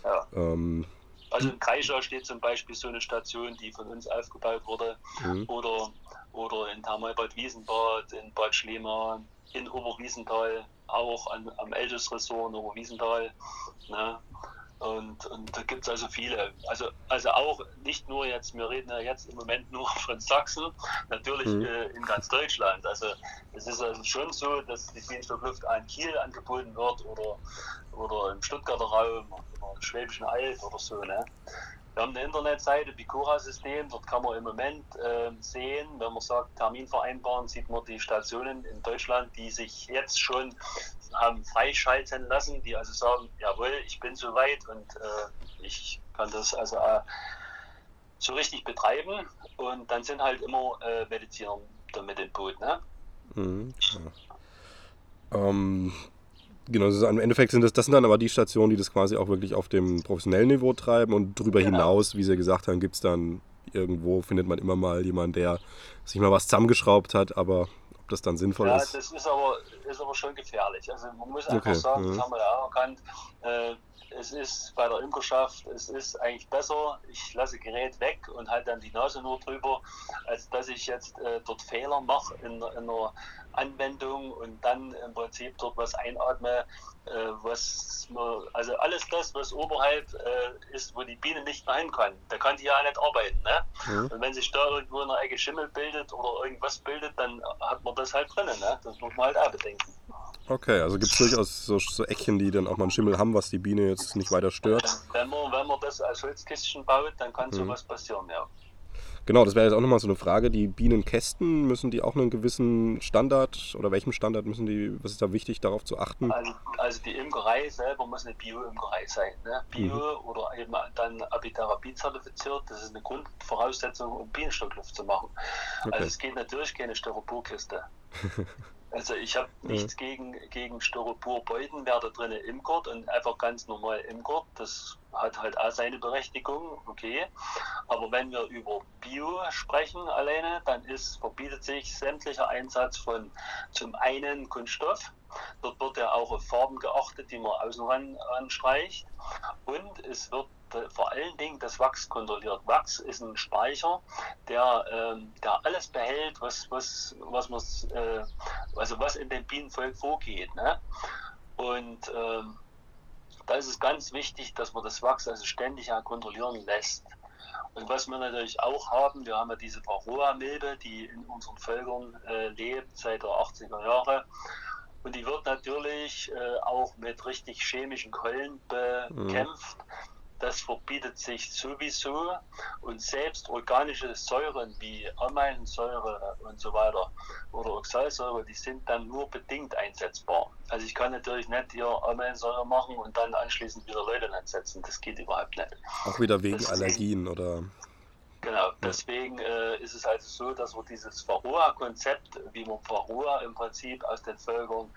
Ja. Ähm, also in Kreischer steht zum Beispiel so eine Station, die von uns aufgebaut wurde. Mhm. Oder, oder in Thermalbad Wiesenbad, in Bad Schliemann, in Oberwiesenthal, auch an, am Elches-Ressort in Oberwiesenthal. Ne? Und, und da gibt es also viele. Also, also auch nicht nur jetzt, wir reden ja jetzt im Moment nur von Sachsen, natürlich mhm. äh, in ganz Deutschland. Also es ist also schon so, dass die Dienstluft an Kiel angeboten wird oder, oder im Stuttgarter Raum oder im Schwäbischen Alb oder so. Ne? Wir haben eine Internetseite, Bicura-System, dort kann man im Moment äh, sehen, wenn man sagt Termin vereinbaren, sieht man die Stationen in Deutschland, die sich jetzt schon haben freischalten lassen, die also sagen, jawohl, ich bin soweit und äh, ich kann das also äh, so richtig betreiben. Und dann sind halt immer äh, Mediziner damit im Boot. Ne? Mhm. Ähm, genau, das ist, im Endeffekt sind das, das sind dann aber die Stationen, die das quasi auch wirklich auf dem professionellen Niveau treiben und darüber Genau. hinaus, wie Sie gesagt haben, gibt es dann irgendwo, findet man immer mal jemanden, der sich mal was zusammengeschraubt hat, aber ob das dann sinnvoll Ja, ist. das ist aber, ist aber schon gefährlich. Also man muss einfach Okay, sagen, das haben wir ja auch erkannt, äh, es ist bei der Imkerschaft, es ist eigentlich besser, ich lasse Gerät weg und halte dann die Nase nur drüber, als dass ich jetzt äh, dort Fehler mache in, in einer Anwendung und dann im Prinzip dort was einatme, äh, was man, also alles das, was oberhalb äh, ist, wo die Biene nicht mehr hin kann, da kann die ja nicht arbeiten. Ne? Mhm. Und wenn sich da irgendwo in der Ecke Schimmel bildet oder irgendwas bildet, dann hat man das halt drinnen. Ne? Das muss man halt auch bedenken. Okay, also gibt es durchaus so, so Eckchen, die dann auch mal einen Schimmel haben, was die Biene jetzt nicht weiter stört. Wenn man, wenn man das als Holzkistchen baut, dann kann Mhm. sowas passieren, ja. Genau, das wäre jetzt auch nochmal so eine Frage. Die Bienenkästen, müssen die auch einen gewissen Standard oder welchem Standard müssen die, was ist da wichtig, darauf zu achten? Also, also die Imkerei selber muss eine Bio-Imkerei sein. Ne? Bio Mhm. oder eben dann Apitherapie zertifiziert, das ist eine Grundvoraussetzung, um Bienenstockluft zu machen. Okay. Also es geht natürlich keine Styroporkiste. Also ich habe nichts gegen, gegen Styroporbeuten, wer da drinnen imkert und einfach ganz normal imkert, das hat halt auch seine Berechtigung, okay. Aber wenn wir über Bio sprechen alleine, dann ist, verbietet sich sämtlicher Einsatz von zum einen Kunststoff, dort wird ja auch auf Farben geachtet, die man außen ran anstreicht und es wird äh, vor allen Dingen das Wachs kontrolliert. Wachs ist ein Speicher, der, ähm, der alles behält, was, was, was, man, äh, also was in dem Bienenvolk vorgeht. Ne? Und ähm, da ist es ganz wichtig, dass man das Wachs also ständig kontrollieren lässt. Und was wir natürlich auch haben, wir haben ja diese Varroa-Milbe, die in unseren Völkern äh, lebt seit der 80er Jahre. Und die wird natürlich äh, auch mit richtig chemischen Keulen bekämpft. Das verbietet sich sowieso. Und selbst organische Säuren wie Ameisensäure und so weiter oder Oxalsäure, die sind dann nur bedingt einsetzbar. Also ich kann natürlich nicht hier Ameisensäure machen und dann anschließend wieder Leute einsetzen. Das geht überhaupt nicht. Auch wieder wegen das- Allergien oder. Genau, deswegen äh, ist es also so, dass man dieses Varroa-Konzept, wie man Varroa im Prinzip aus den Völkern,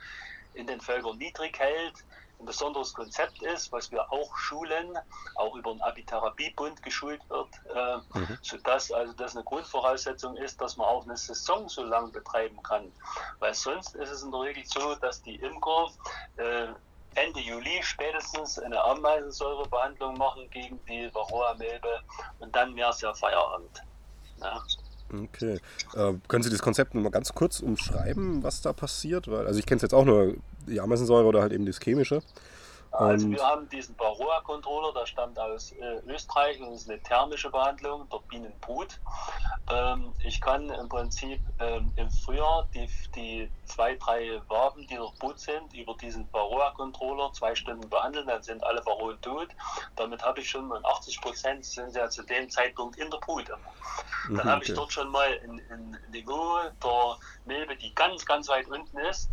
in den Völkern niedrig hält, ein besonderes Konzept ist, was wir auch schulen, auch über den Apitherapiebund geschult wird, äh, Mhm. sodass also das eine Grundvoraussetzung ist, dass man auch eine Saison so lang betreiben kann. Weil sonst ist es in der Regel so, dass die Imker äh, Ende Juli spätestens eine Ameisensäurebehandlung machen gegen die Varroa-Milbe und dann wäre es ja Feierabend. Ja. Okay. Äh, können Sie das Konzept mal ganz kurz umschreiben, was da passiert? Weil, also ich kenne es jetzt auch nur die Ameisensäure oder halt eben das Chemische. Also wir haben diesen Varroa-Controller, der stammt aus äh, Österreich und ist eine thermische Behandlung der Bienenbrut. Ähm, ich kann im Prinzip ähm, im Frühjahr die, die zwei, drei Waben, die noch Brut sind, über diesen Varroa-Controller zwei Stunden behandeln, dann sind alle Varroen tot. Damit habe ich schon mal 80 Prozent sind ja zu dem Zeitpunkt in der Brut. Dann Mhm, habe ich okay. dort schon mal ein, ein Niveau der Milbe, die ganz, ganz weit unten ist.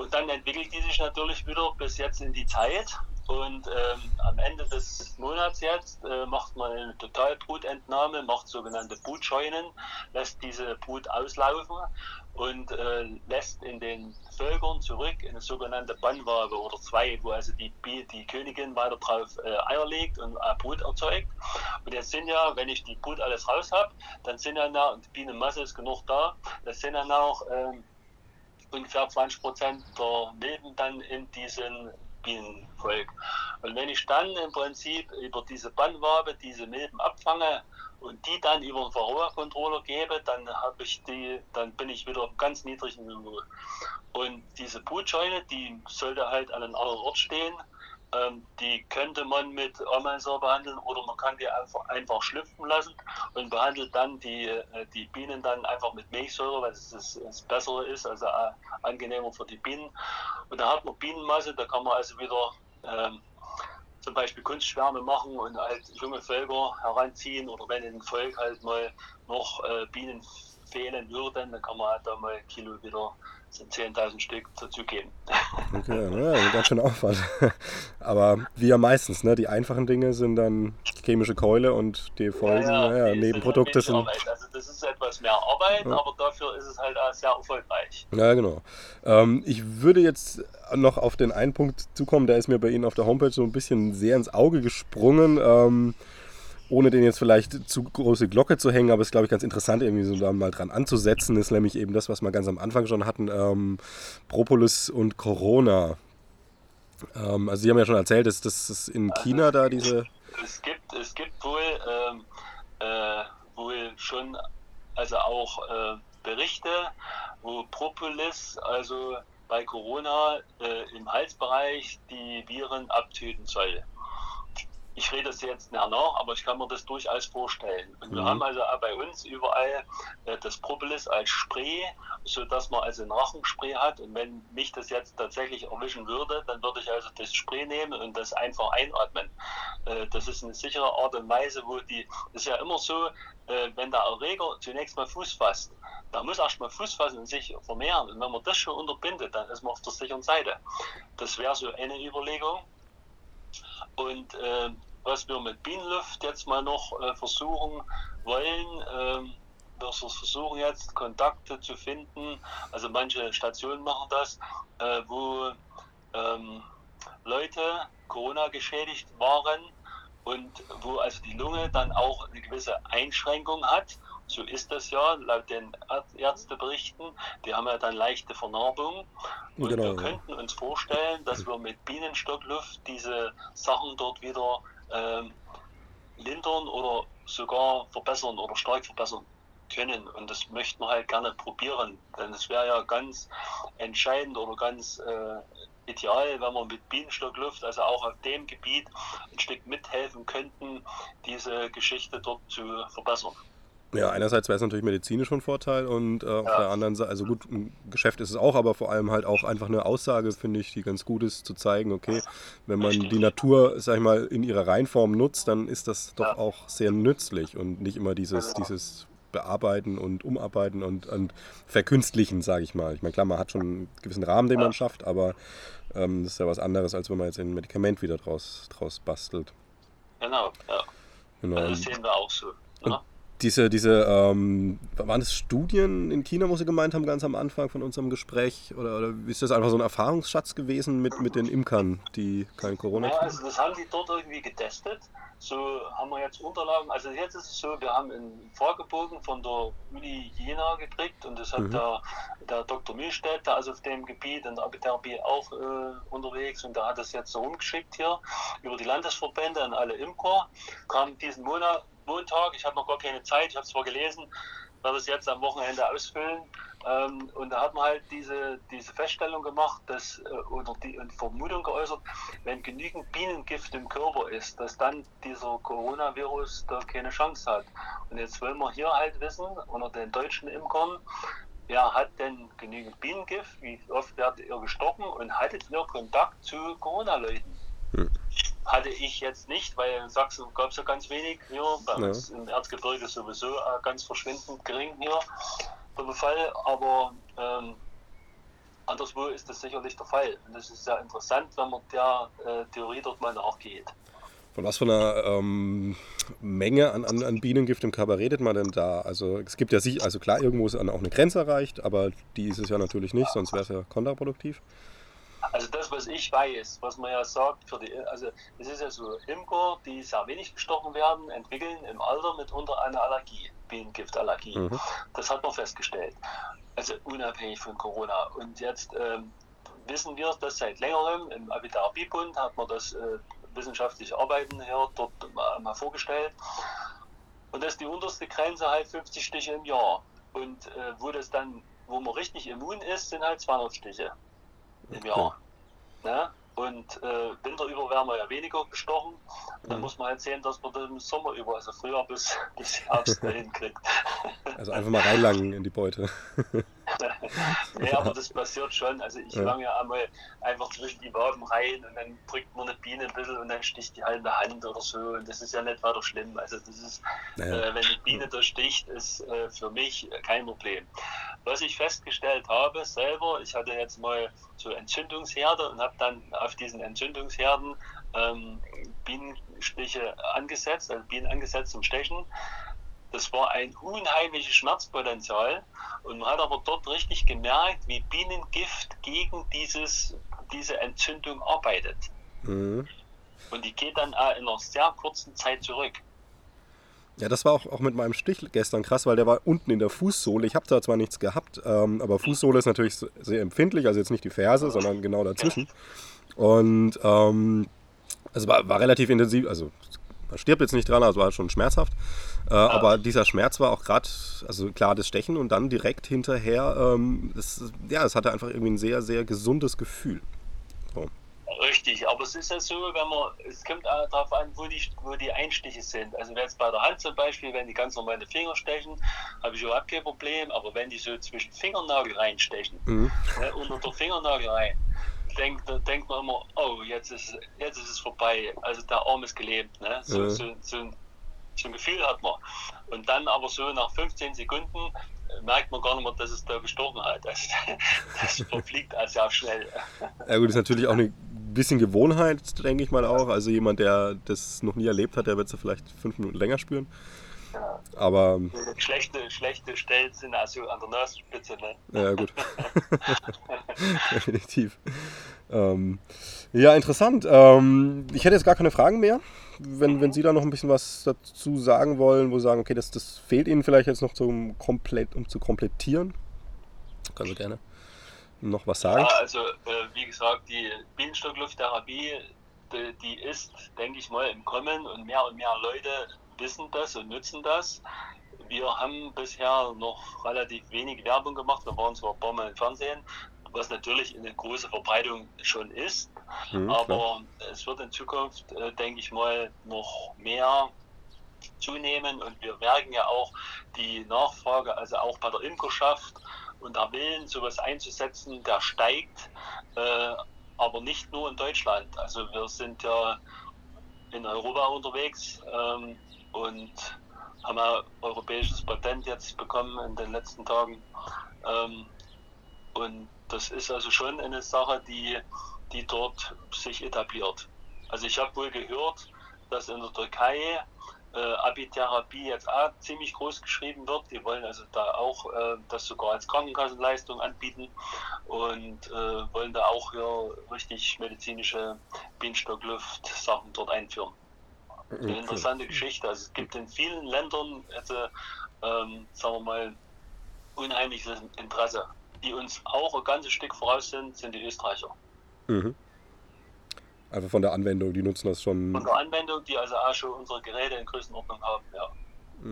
Und dann entwickelt die sich natürlich wieder bis jetzt in die Zeit. Und ähm, am Ende des Monats jetzt äh, macht man eine Totalbrutentnahme, macht sogenannte Brutscheunen, lässt diese Brut auslaufen und äh, lässt in den Völkern zurück eine sogenannte Bannwabe oder zwei, wo also die, die Königin weiter drauf äh, Eier legt und äh, Brut erzeugt. Und jetzt sind ja, wenn ich die Brut alles raus habe, dann sind ja noch, und die Bienenmasse ist genug da, das sind ja noch ähm, ungefähr 20 Prozent der Milben dann in diesem Bienenvolk. Und wenn ich dann im Prinzip über diese Bannwabe diese Milben abfange und die dann über den Varroa-Controller gebe, dann habe ich die, dann bin ich wieder auf ganz niedrigen Niveau. Und diese Brutscheune, die sollte halt an einem anderen Ort stehen. Ähm, die könnte man mit Ameisensäure behandeln oder man kann die einfach, einfach schlüpfen lassen und behandelt dann die, äh, die Bienen dann einfach mit Milchsäure, weil es das, das Bessere ist, also äh, angenehmer für die Bienen. Und da hat man Bienenmasse, da kann man also wieder ähm, zum Beispiel Kunstschwärme machen und halt junge Völker heranziehen oder wenn im Volk halt mal noch äh, Bienen fehlen würden, dann kann man halt da mal ein Kilo wieder sind 10.000 Stück dazugeben. Okay, ja, ganz schön Aufwand. Aber wie ja meistens, ne? die einfachen Dinge sind dann chemische Keule und die Folgen, ja, ja, ja Nebenprodukte sind. Also das ist etwas mehr Arbeit, aber dafür ist es halt auch sehr erfolgreich. Ja, genau. Ähm, ich würde jetzt noch auf den einen Punkt zukommen, der ist mir bei Ihnen auf der Homepage so ein bisschen sehr ins Auge gesprungen. Ähm, ohne den jetzt vielleicht zu große Glocke zu hängen, aber es ist, glaube ich, ganz interessant, irgendwie so da mal dran anzusetzen, ist nämlich eben das, was wir ganz am Anfang schon hatten, ähm, Propolis und Corona. Ähm, also Sie haben ja schon erzählt, dass das in China da diese... Es gibt, es gibt wohl, ähm, äh, wohl schon, also auch äh, Berichte, wo Propolis, also bei Corona äh, im Halsbereich die Viren abtöten soll ich rede das jetzt nicht nach, aber ich kann mir das durchaus vorstellen. Und wir mhm. haben also auch bei uns überall äh, das Propolis als Spray, sodass man also ein Rachenspray hat. Und wenn mich das jetzt tatsächlich erwischen würde, dann würde ich also das Spray nehmen und das einfach einatmen. Äh, das ist eine sichere Art und Weise, wo die, ist ja immer so, äh, wenn der Erreger zunächst mal Fuß fasst, da muss erst mal Fuß fassen und sich vermehren. Und wenn man das schon unterbindet, dann ist man auf der sicheren Seite. Das wäre so eine Überlegung. Und äh, was wir mit Bienenluft jetzt mal noch äh, versuchen wollen, äh, wir versuchen jetzt Kontakte zu finden, also manche Stationen machen das, äh, wo ähm, Leute Corona geschädigt waren und wo also die Lunge dann auch eine gewisse Einschränkung hat so ist das ja laut den Ärzteberichten. Die haben ja dann leichte Vernarbungen. Und genau, wir könnten uns vorstellen, dass wir mit Bienenstockluft diese Sachen dort wieder ähm, lindern oder sogar verbessern oder stark verbessern können. Und das möchten wir halt gerne probieren. Denn es wäre ja ganz entscheidend oder ganz äh, ideal, wenn wir mit Bienenstockluft, also auch auf dem Gebiet, ein Stück mithelfen könnten, diese Geschichte dort zu verbessern. Ja, einerseits wäre es natürlich medizinisch von Vorteil und äh, auf der anderen Seite, also gut, ein Geschäft ist es auch, aber vor allem halt auch einfach eine Aussage, finde ich, die ganz gut ist, zu zeigen, okay, wenn man die Natur, sag ich mal, in ihrer Reinform nutzt, dann ist das doch ja. auch sehr nützlich und nicht immer dieses, genau. dieses Bearbeiten und Umarbeiten und, und Verkünstlichen, sage ich mal. Ich meine, klar, man hat schon einen gewissen Rahmen, den man schafft, aber ähm, das ist ja was anderes, als wenn man jetzt ein Medikament wieder draus, draus bastelt. Genau, ja. Genau. Also das sehen wir auch so. Ne? Diese, diese ähm, waren es Studien in China, wo Sie gemeint haben, ganz am Anfang von unserem Gespräch? Oder, oder ist das einfach so ein Erfahrungsschatz gewesen mit, mit den Imkern, die kein Corona Ja, also das haben die dort irgendwie getestet. So haben wir jetzt Unterlagen. Also jetzt ist es so, wir haben einen Fragebogen von der Uni Jena gekriegt und das hat mhm. der, der Dr. Mühlstedt, der ist auf dem Gebiet in der Apitherapie auch äh, unterwegs und der hat das jetzt so rumgeschickt hier über die Landesverbände an alle Imker. Kam diesen Monat Montag. Ich habe noch gar keine Zeit. Ich habe es zwar gelesen, werde es jetzt am Wochenende ausfüllen. Ähm, und da hat man halt diese, diese Feststellung gemacht, dass, äh, oder die Vermutung geäußert, wenn genügend Bienengift im Körper ist, dass dann dieser Coronavirus da keine Chance hat. Und jetzt wollen wir hier halt wissen, unter den deutschen Imkern, wer hat denn genügend Bienengift, wie oft werdet ihr gestochen und hattet ihr Kontakt zu Corona-Leuten? Hm hatte ich jetzt nicht, weil in Sachsen gab es ja ganz wenig hier, bei ja. uns im Erzgebirge sowieso ganz verschwindend gering hier der Befall, aber ähm, anderswo ist das sicherlich der Fall. Und das ist sehr interessant, wenn man der äh, Theorie dort mal nachgeht. Von was für einer ähm, Menge an, an, an, Bienengift im Körper redet man denn da? Also es gibt ja sich, also klar, irgendwo ist auch eine Grenze erreicht, aber die ist es ja natürlich nicht, sonst wäre es ja kontraproduktiv. Also das, was ich weiß, was man ja sagt, für die, also es ist ja so, Imker, die sehr wenig gestochen werden, entwickeln im Alter mitunter eine Allergie, Bienengiftallergie. Mhm. Das hat man festgestellt. Also unabhängig von Corona. Und jetzt ähm, wissen wir das seit längerem, im Abitabibund hat man das äh, wissenschaftliche Arbeiten hier dort mal, mal vorgestellt. Und das ist die unterste Grenze halt 50 Stiche im Jahr. Und äh, wo das dann, wo man richtig immun ist, sind halt 200 Stiche im Jahr. Ne? Und äh, Winter über werden wir ja weniger gestochen. Dann mhm. muss man halt sehen, dass man das im Sommer über, also früher bis, bis Herbst hinkriegt. Also einfach mal reinlangen in die Beute. nee, aber das passiert schon. Also ich Ja. lang ja einmal einfach zwischen die Waben rein und dann drückt man eine Biene ein bisschen und dann sticht die halt in der Hand oder so. Und das ist ja nicht weiter schlimm. Also das ist, Naja. äh, wenn eine Biene da sticht, ist äh, für mich kein Problem. Was ich festgestellt habe selber, ich hatte jetzt mal so Entzündungsherde und habe dann auf diesen Entzündungsherden ähm, Bienenstiche angesetzt, also Bienen angesetzt zum Stechen. Das war ein unheimliches Schmerzpotenzial und man hat aber dort richtig gemerkt, wie Bienengift gegen dieses, diese Entzündung arbeitet. Mhm. Und die geht dann auch in einer sehr kurzen Zeit zurück. Ja, das war auch, auch mit meinem Stich gestern krass, weil der war unten in der Fußsohle. Ich habe da zwar nichts gehabt, ähm, aber Fußsohle ist natürlich sehr empfindlich, also jetzt nicht die Ferse, sondern genau dazwischen. Und ähm, es war, war relativ intensiv, also man stirbt jetzt nicht dran, also war schon schmerzhaft. Äh, Aber dieser Schmerz war auch gerade, also klar, das Stechen und dann direkt hinterher, ähm, das, ja, es hatte einfach irgendwie ein sehr, sehr gesundes Gefühl. So. Richtig, aber es ist ja so, wenn man, es kommt auch darauf an, wo die, wo die Einstiche sind. Also wenn jetzt bei der Hand zum Beispiel, wenn die ganz normal in die Finger stechen, habe ich überhaupt kein Problem, aber wenn die so zwischen Fingernagel reinstechen, Mhm. ne, unter der Fingernagel rein, denkt, da denkt man immer, oh, jetzt ist, jetzt ist es vorbei. Also der Arm ist gelebt. Ne? So, Ja. so, so, ein, so ein Gefühl hat man. Und dann aber so nach 15 Sekunden merkt man gar nicht mehr, dass es da gestochen hat. Also, das verfliegt also auch schnell. Ja gut, ist natürlich auch eine bisschen Gewohnheit, denke ich mal auch. Also jemand, der das noch nie erlebt hat, der wird es ja vielleicht fünf Minuten länger spüren. Ja. Aber Schlechte, schlechte Stellen sind also an der Nasenspitze. Ne? ja gut. Definitiv. Ähm, ja, interessant. Ähm, ich hätte jetzt gar keine Fragen mehr. Wenn, wenn Sie da noch ein bisschen was dazu sagen wollen, wo Sie sagen, okay, das, das fehlt Ihnen vielleicht jetzt noch zum komplett, um zu komplettieren, können Sie gerne noch was sagen. Ja, also äh, wie gesagt, die Bienenstocklufttherapie, die, die ist, denke ich mal, im Kommen und mehr und mehr Leute wissen das und nutzen das. Wir haben bisher noch relativ wenig Werbung gemacht. Wir waren zwar ein paar Mal im Fernsehen, was natürlich eine große Verbreitung schon ist, Mhm, klar. aber es wird in Zukunft, äh, denke ich mal, noch mehr zunehmen und wir merken ja auch die Nachfrage, also auch bei der Imkerschaft und der Willen, sowas einzusetzen, der steigt, äh, aber nicht nur in Deutschland. Also wir sind ja in Europa unterwegs ähm, und haben ein europäisches Patent jetzt bekommen in den letzten Tagen. Ähm, und das ist also schon eine Sache, die, die dort sich etabliert. Also ich habe wohl gehört, dass in der Türkei äh, Abitherapie jetzt auch ziemlich groß geschrieben wird. Die wollen also da auch äh, das sogar als Krankenkassenleistung anbieten und äh, wollen da auch hier richtig medizinische Bienenstockluft-Sachen dort einführen. Eine interessante Geschichte. Also es gibt in vielen Ländern, also, ähm, sagen wir mal, unheimliches Interesse. Die uns auch ein ganzes Stück voraus sind, sind die Österreicher. Mhm. Einfach von der Anwendung, die nutzen das schon. Von der Anwendung, die also auch schon unsere Geräte in Größenordnung haben. Ja.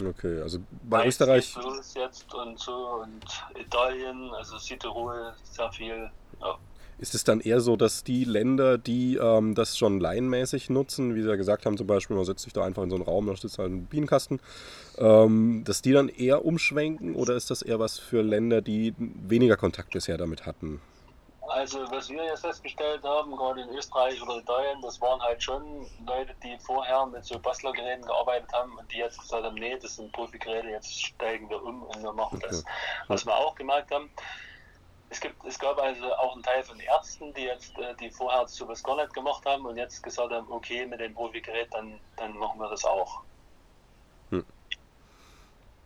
Okay, also bei Weiß Österreich. los jetzt und so und Italien, also Südtirol, sehr viel. Ja. Ist es dann eher so, dass die Länder, die ähm, das schon laienmäßig nutzen, wie Sie ja gesagt haben, zum Beispiel, man setzt sich da einfach in so einen Raum, da steht halt ein Bienenkasten, ähm, dass die dann eher umschwenken oder ist das eher was für Länder, die weniger Kontakt bisher damit hatten? Also was wir jetzt festgestellt haben, gerade in Österreich oder Italien, das waren halt schon Leute, die vorher mit so Bastlergeräten gearbeitet haben und die jetzt gesagt haben, nee, das sind Profigeräte, jetzt steigen wir um und wir machen das. Okay. Was wir auch gemerkt haben, es, gibt, es gab also auch einen Teil von Ärzten, die jetzt, äh, die vorher gar nicht gemacht haben und jetzt gesagt haben, okay, mit dem Profigerät, dann, dann machen wir das auch.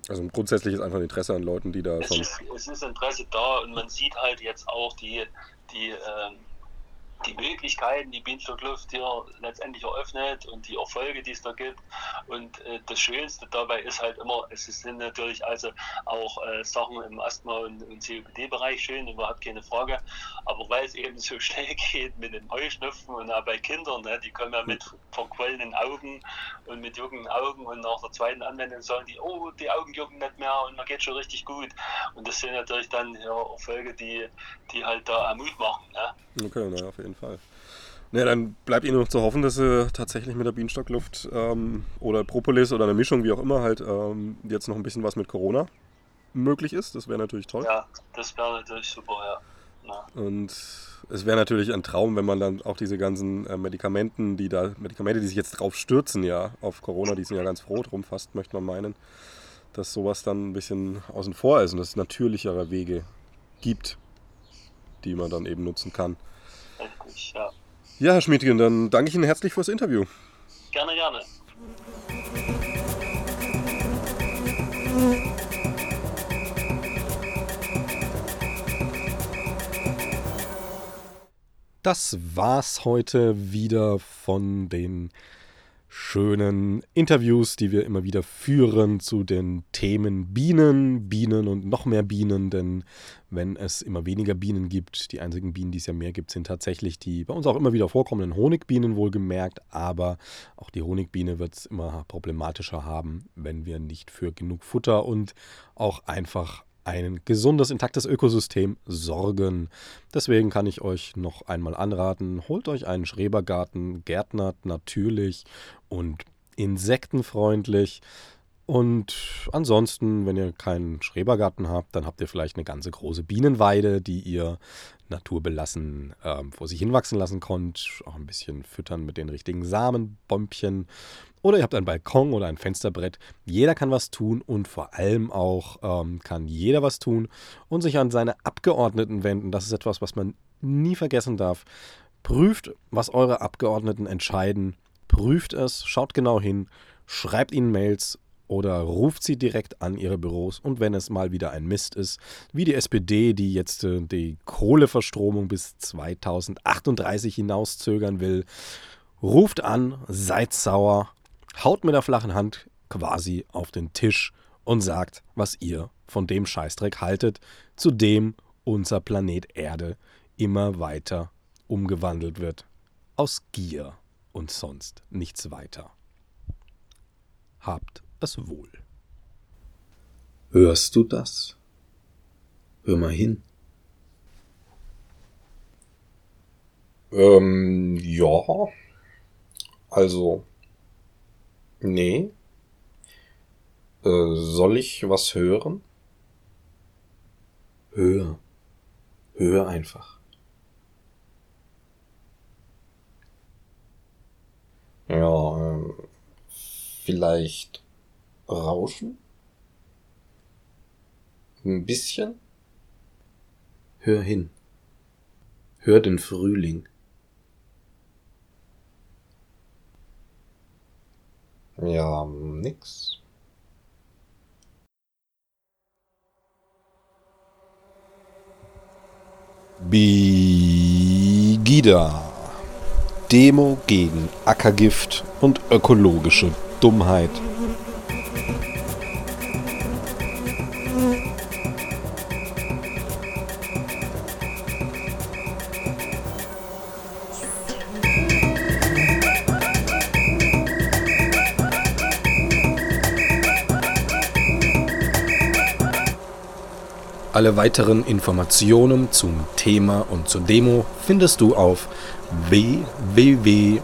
Also grundsätzlich ist einfach ein Interesse an Leuten, die da Es schon. ist, es ist Interesse da und man sieht halt jetzt auch die, die, ähm, die Möglichkeiten, die Bienenstockluft hier letztendlich eröffnet und die Erfolge, die es da gibt. Und äh, das Schönste dabei ist halt immer, es sind natürlich also auch äh, Sachen im Asthma- und, und COPD-Bereich schön, überhaupt keine Frage. Aber weil es eben so schnell geht mit dem Heuschnupfen und auch bei Kindern, ne, die kommen ja mit verquollenen Augen und mit juckenden Augen und nach der zweiten Anwendung sagen die, oh, die Augen jucken nicht mehr und man geht schon richtig gut. Und das sind natürlich dann ja, Erfolge, die, die halt da Mut machen. Ne? Okay, naja, auf jeden Fall. Ne, dann bleibt Ihnen noch zu hoffen, dass Sie tatsächlich mit der Bienenstockluft ähm, oder Propolis oder eine Mischung, wie auch immer, halt ähm, jetzt noch ein bisschen was mit Corona möglich ist. Das wäre natürlich toll. Ja, das wäre natürlich super, ja. ja. Und es wäre natürlich ein Traum, wenn man dann auch diese ganzen äh, Medikamenten, die da, Medikamente, die sich jetzt drauf stürzen, ja, auf Corona, die sind ja ganz froh drum, fast möchte man meinen, dass sowas dann ein bisschen außen vor ist und es natürlichere Wege gibt, die man dann eben nutzen kann. Ja. Ja, Herr Schmiedgen, dann danke ich Ihnen herzlich fürs Interview. Gerne, gerne. Das war's heute wieder von den schönen Interviews, die wir immer wieder führen zu den Themen Bienen, Bienen und noch mehr Bienen, denn wenn es immer weniger Bienen gibt, die einzigen Bienen, die es ja mehr gibt, sind tatsächlich die bei uns auch immer wieder vorkommenden Honigbienen wohlgemerkt, aber auch die Honigbiene wird es immer problematischer haben, wenn wir nicht für genug Futter und auch einfach ein gesundes, intaktes Ökosystem sorgen. Deswegen kann ich euch noch einmal anraten, holt euch einen Schrebergarten, gärtnert natürlich und insektenfreundlich. Und ansonsten, wenn ihr keinen Schrebergarten habt, dann habt ihr vielleicht eine ganze große Bienenweide, die ihr naturbelassen ähm, vor sich hinwachsen lassen könnt. Auch ein bisschen füttern mit den richtigen Samenbäumchen. Oder ihr habt einen Balkon oder ein Fensterbrett. Jeder kann was tun und vor allem auch ähm, kann jeder was tun und sich an seine Abgeordneten wenden. Das ist etwas, was man nie vergessen darf. Prüft, was eure Abgeordneten entscheiden. Prüft es, schaut genau hin, schreibt ihnen Mails oder ruft sie direkt an ihre Büros. Und wenn es mal wieder ein Mist ist, wie die SPD, die jetzt äh, die Kohleverstromung bis 2038 hinauszögern will, ruft an, seid sauer, haut mit der flachen Hand quasi auf den Tisch und sagt, was ihr von dem Scheißdreck haltet, zu dem unser Planet Erde immer weiter umgewandelt wird. Aus Gier und sonst nichts weiter. Habt es wohl. Hörst du das? Hör mal hin. Ähm, ja. Also, Nee. Äh, soll ich was hören? Hör. Hör einfach. Ja, ähm, vielleicht Rauschen? Ein bisschen? Hör hin. Hör den Frühling. Ja, nix. Bigida. Demo gegen Ackergift und ökologische Dummheit. Alle weiteren Informationen zum Thema und zur Demo findest du auf www.bigida.de.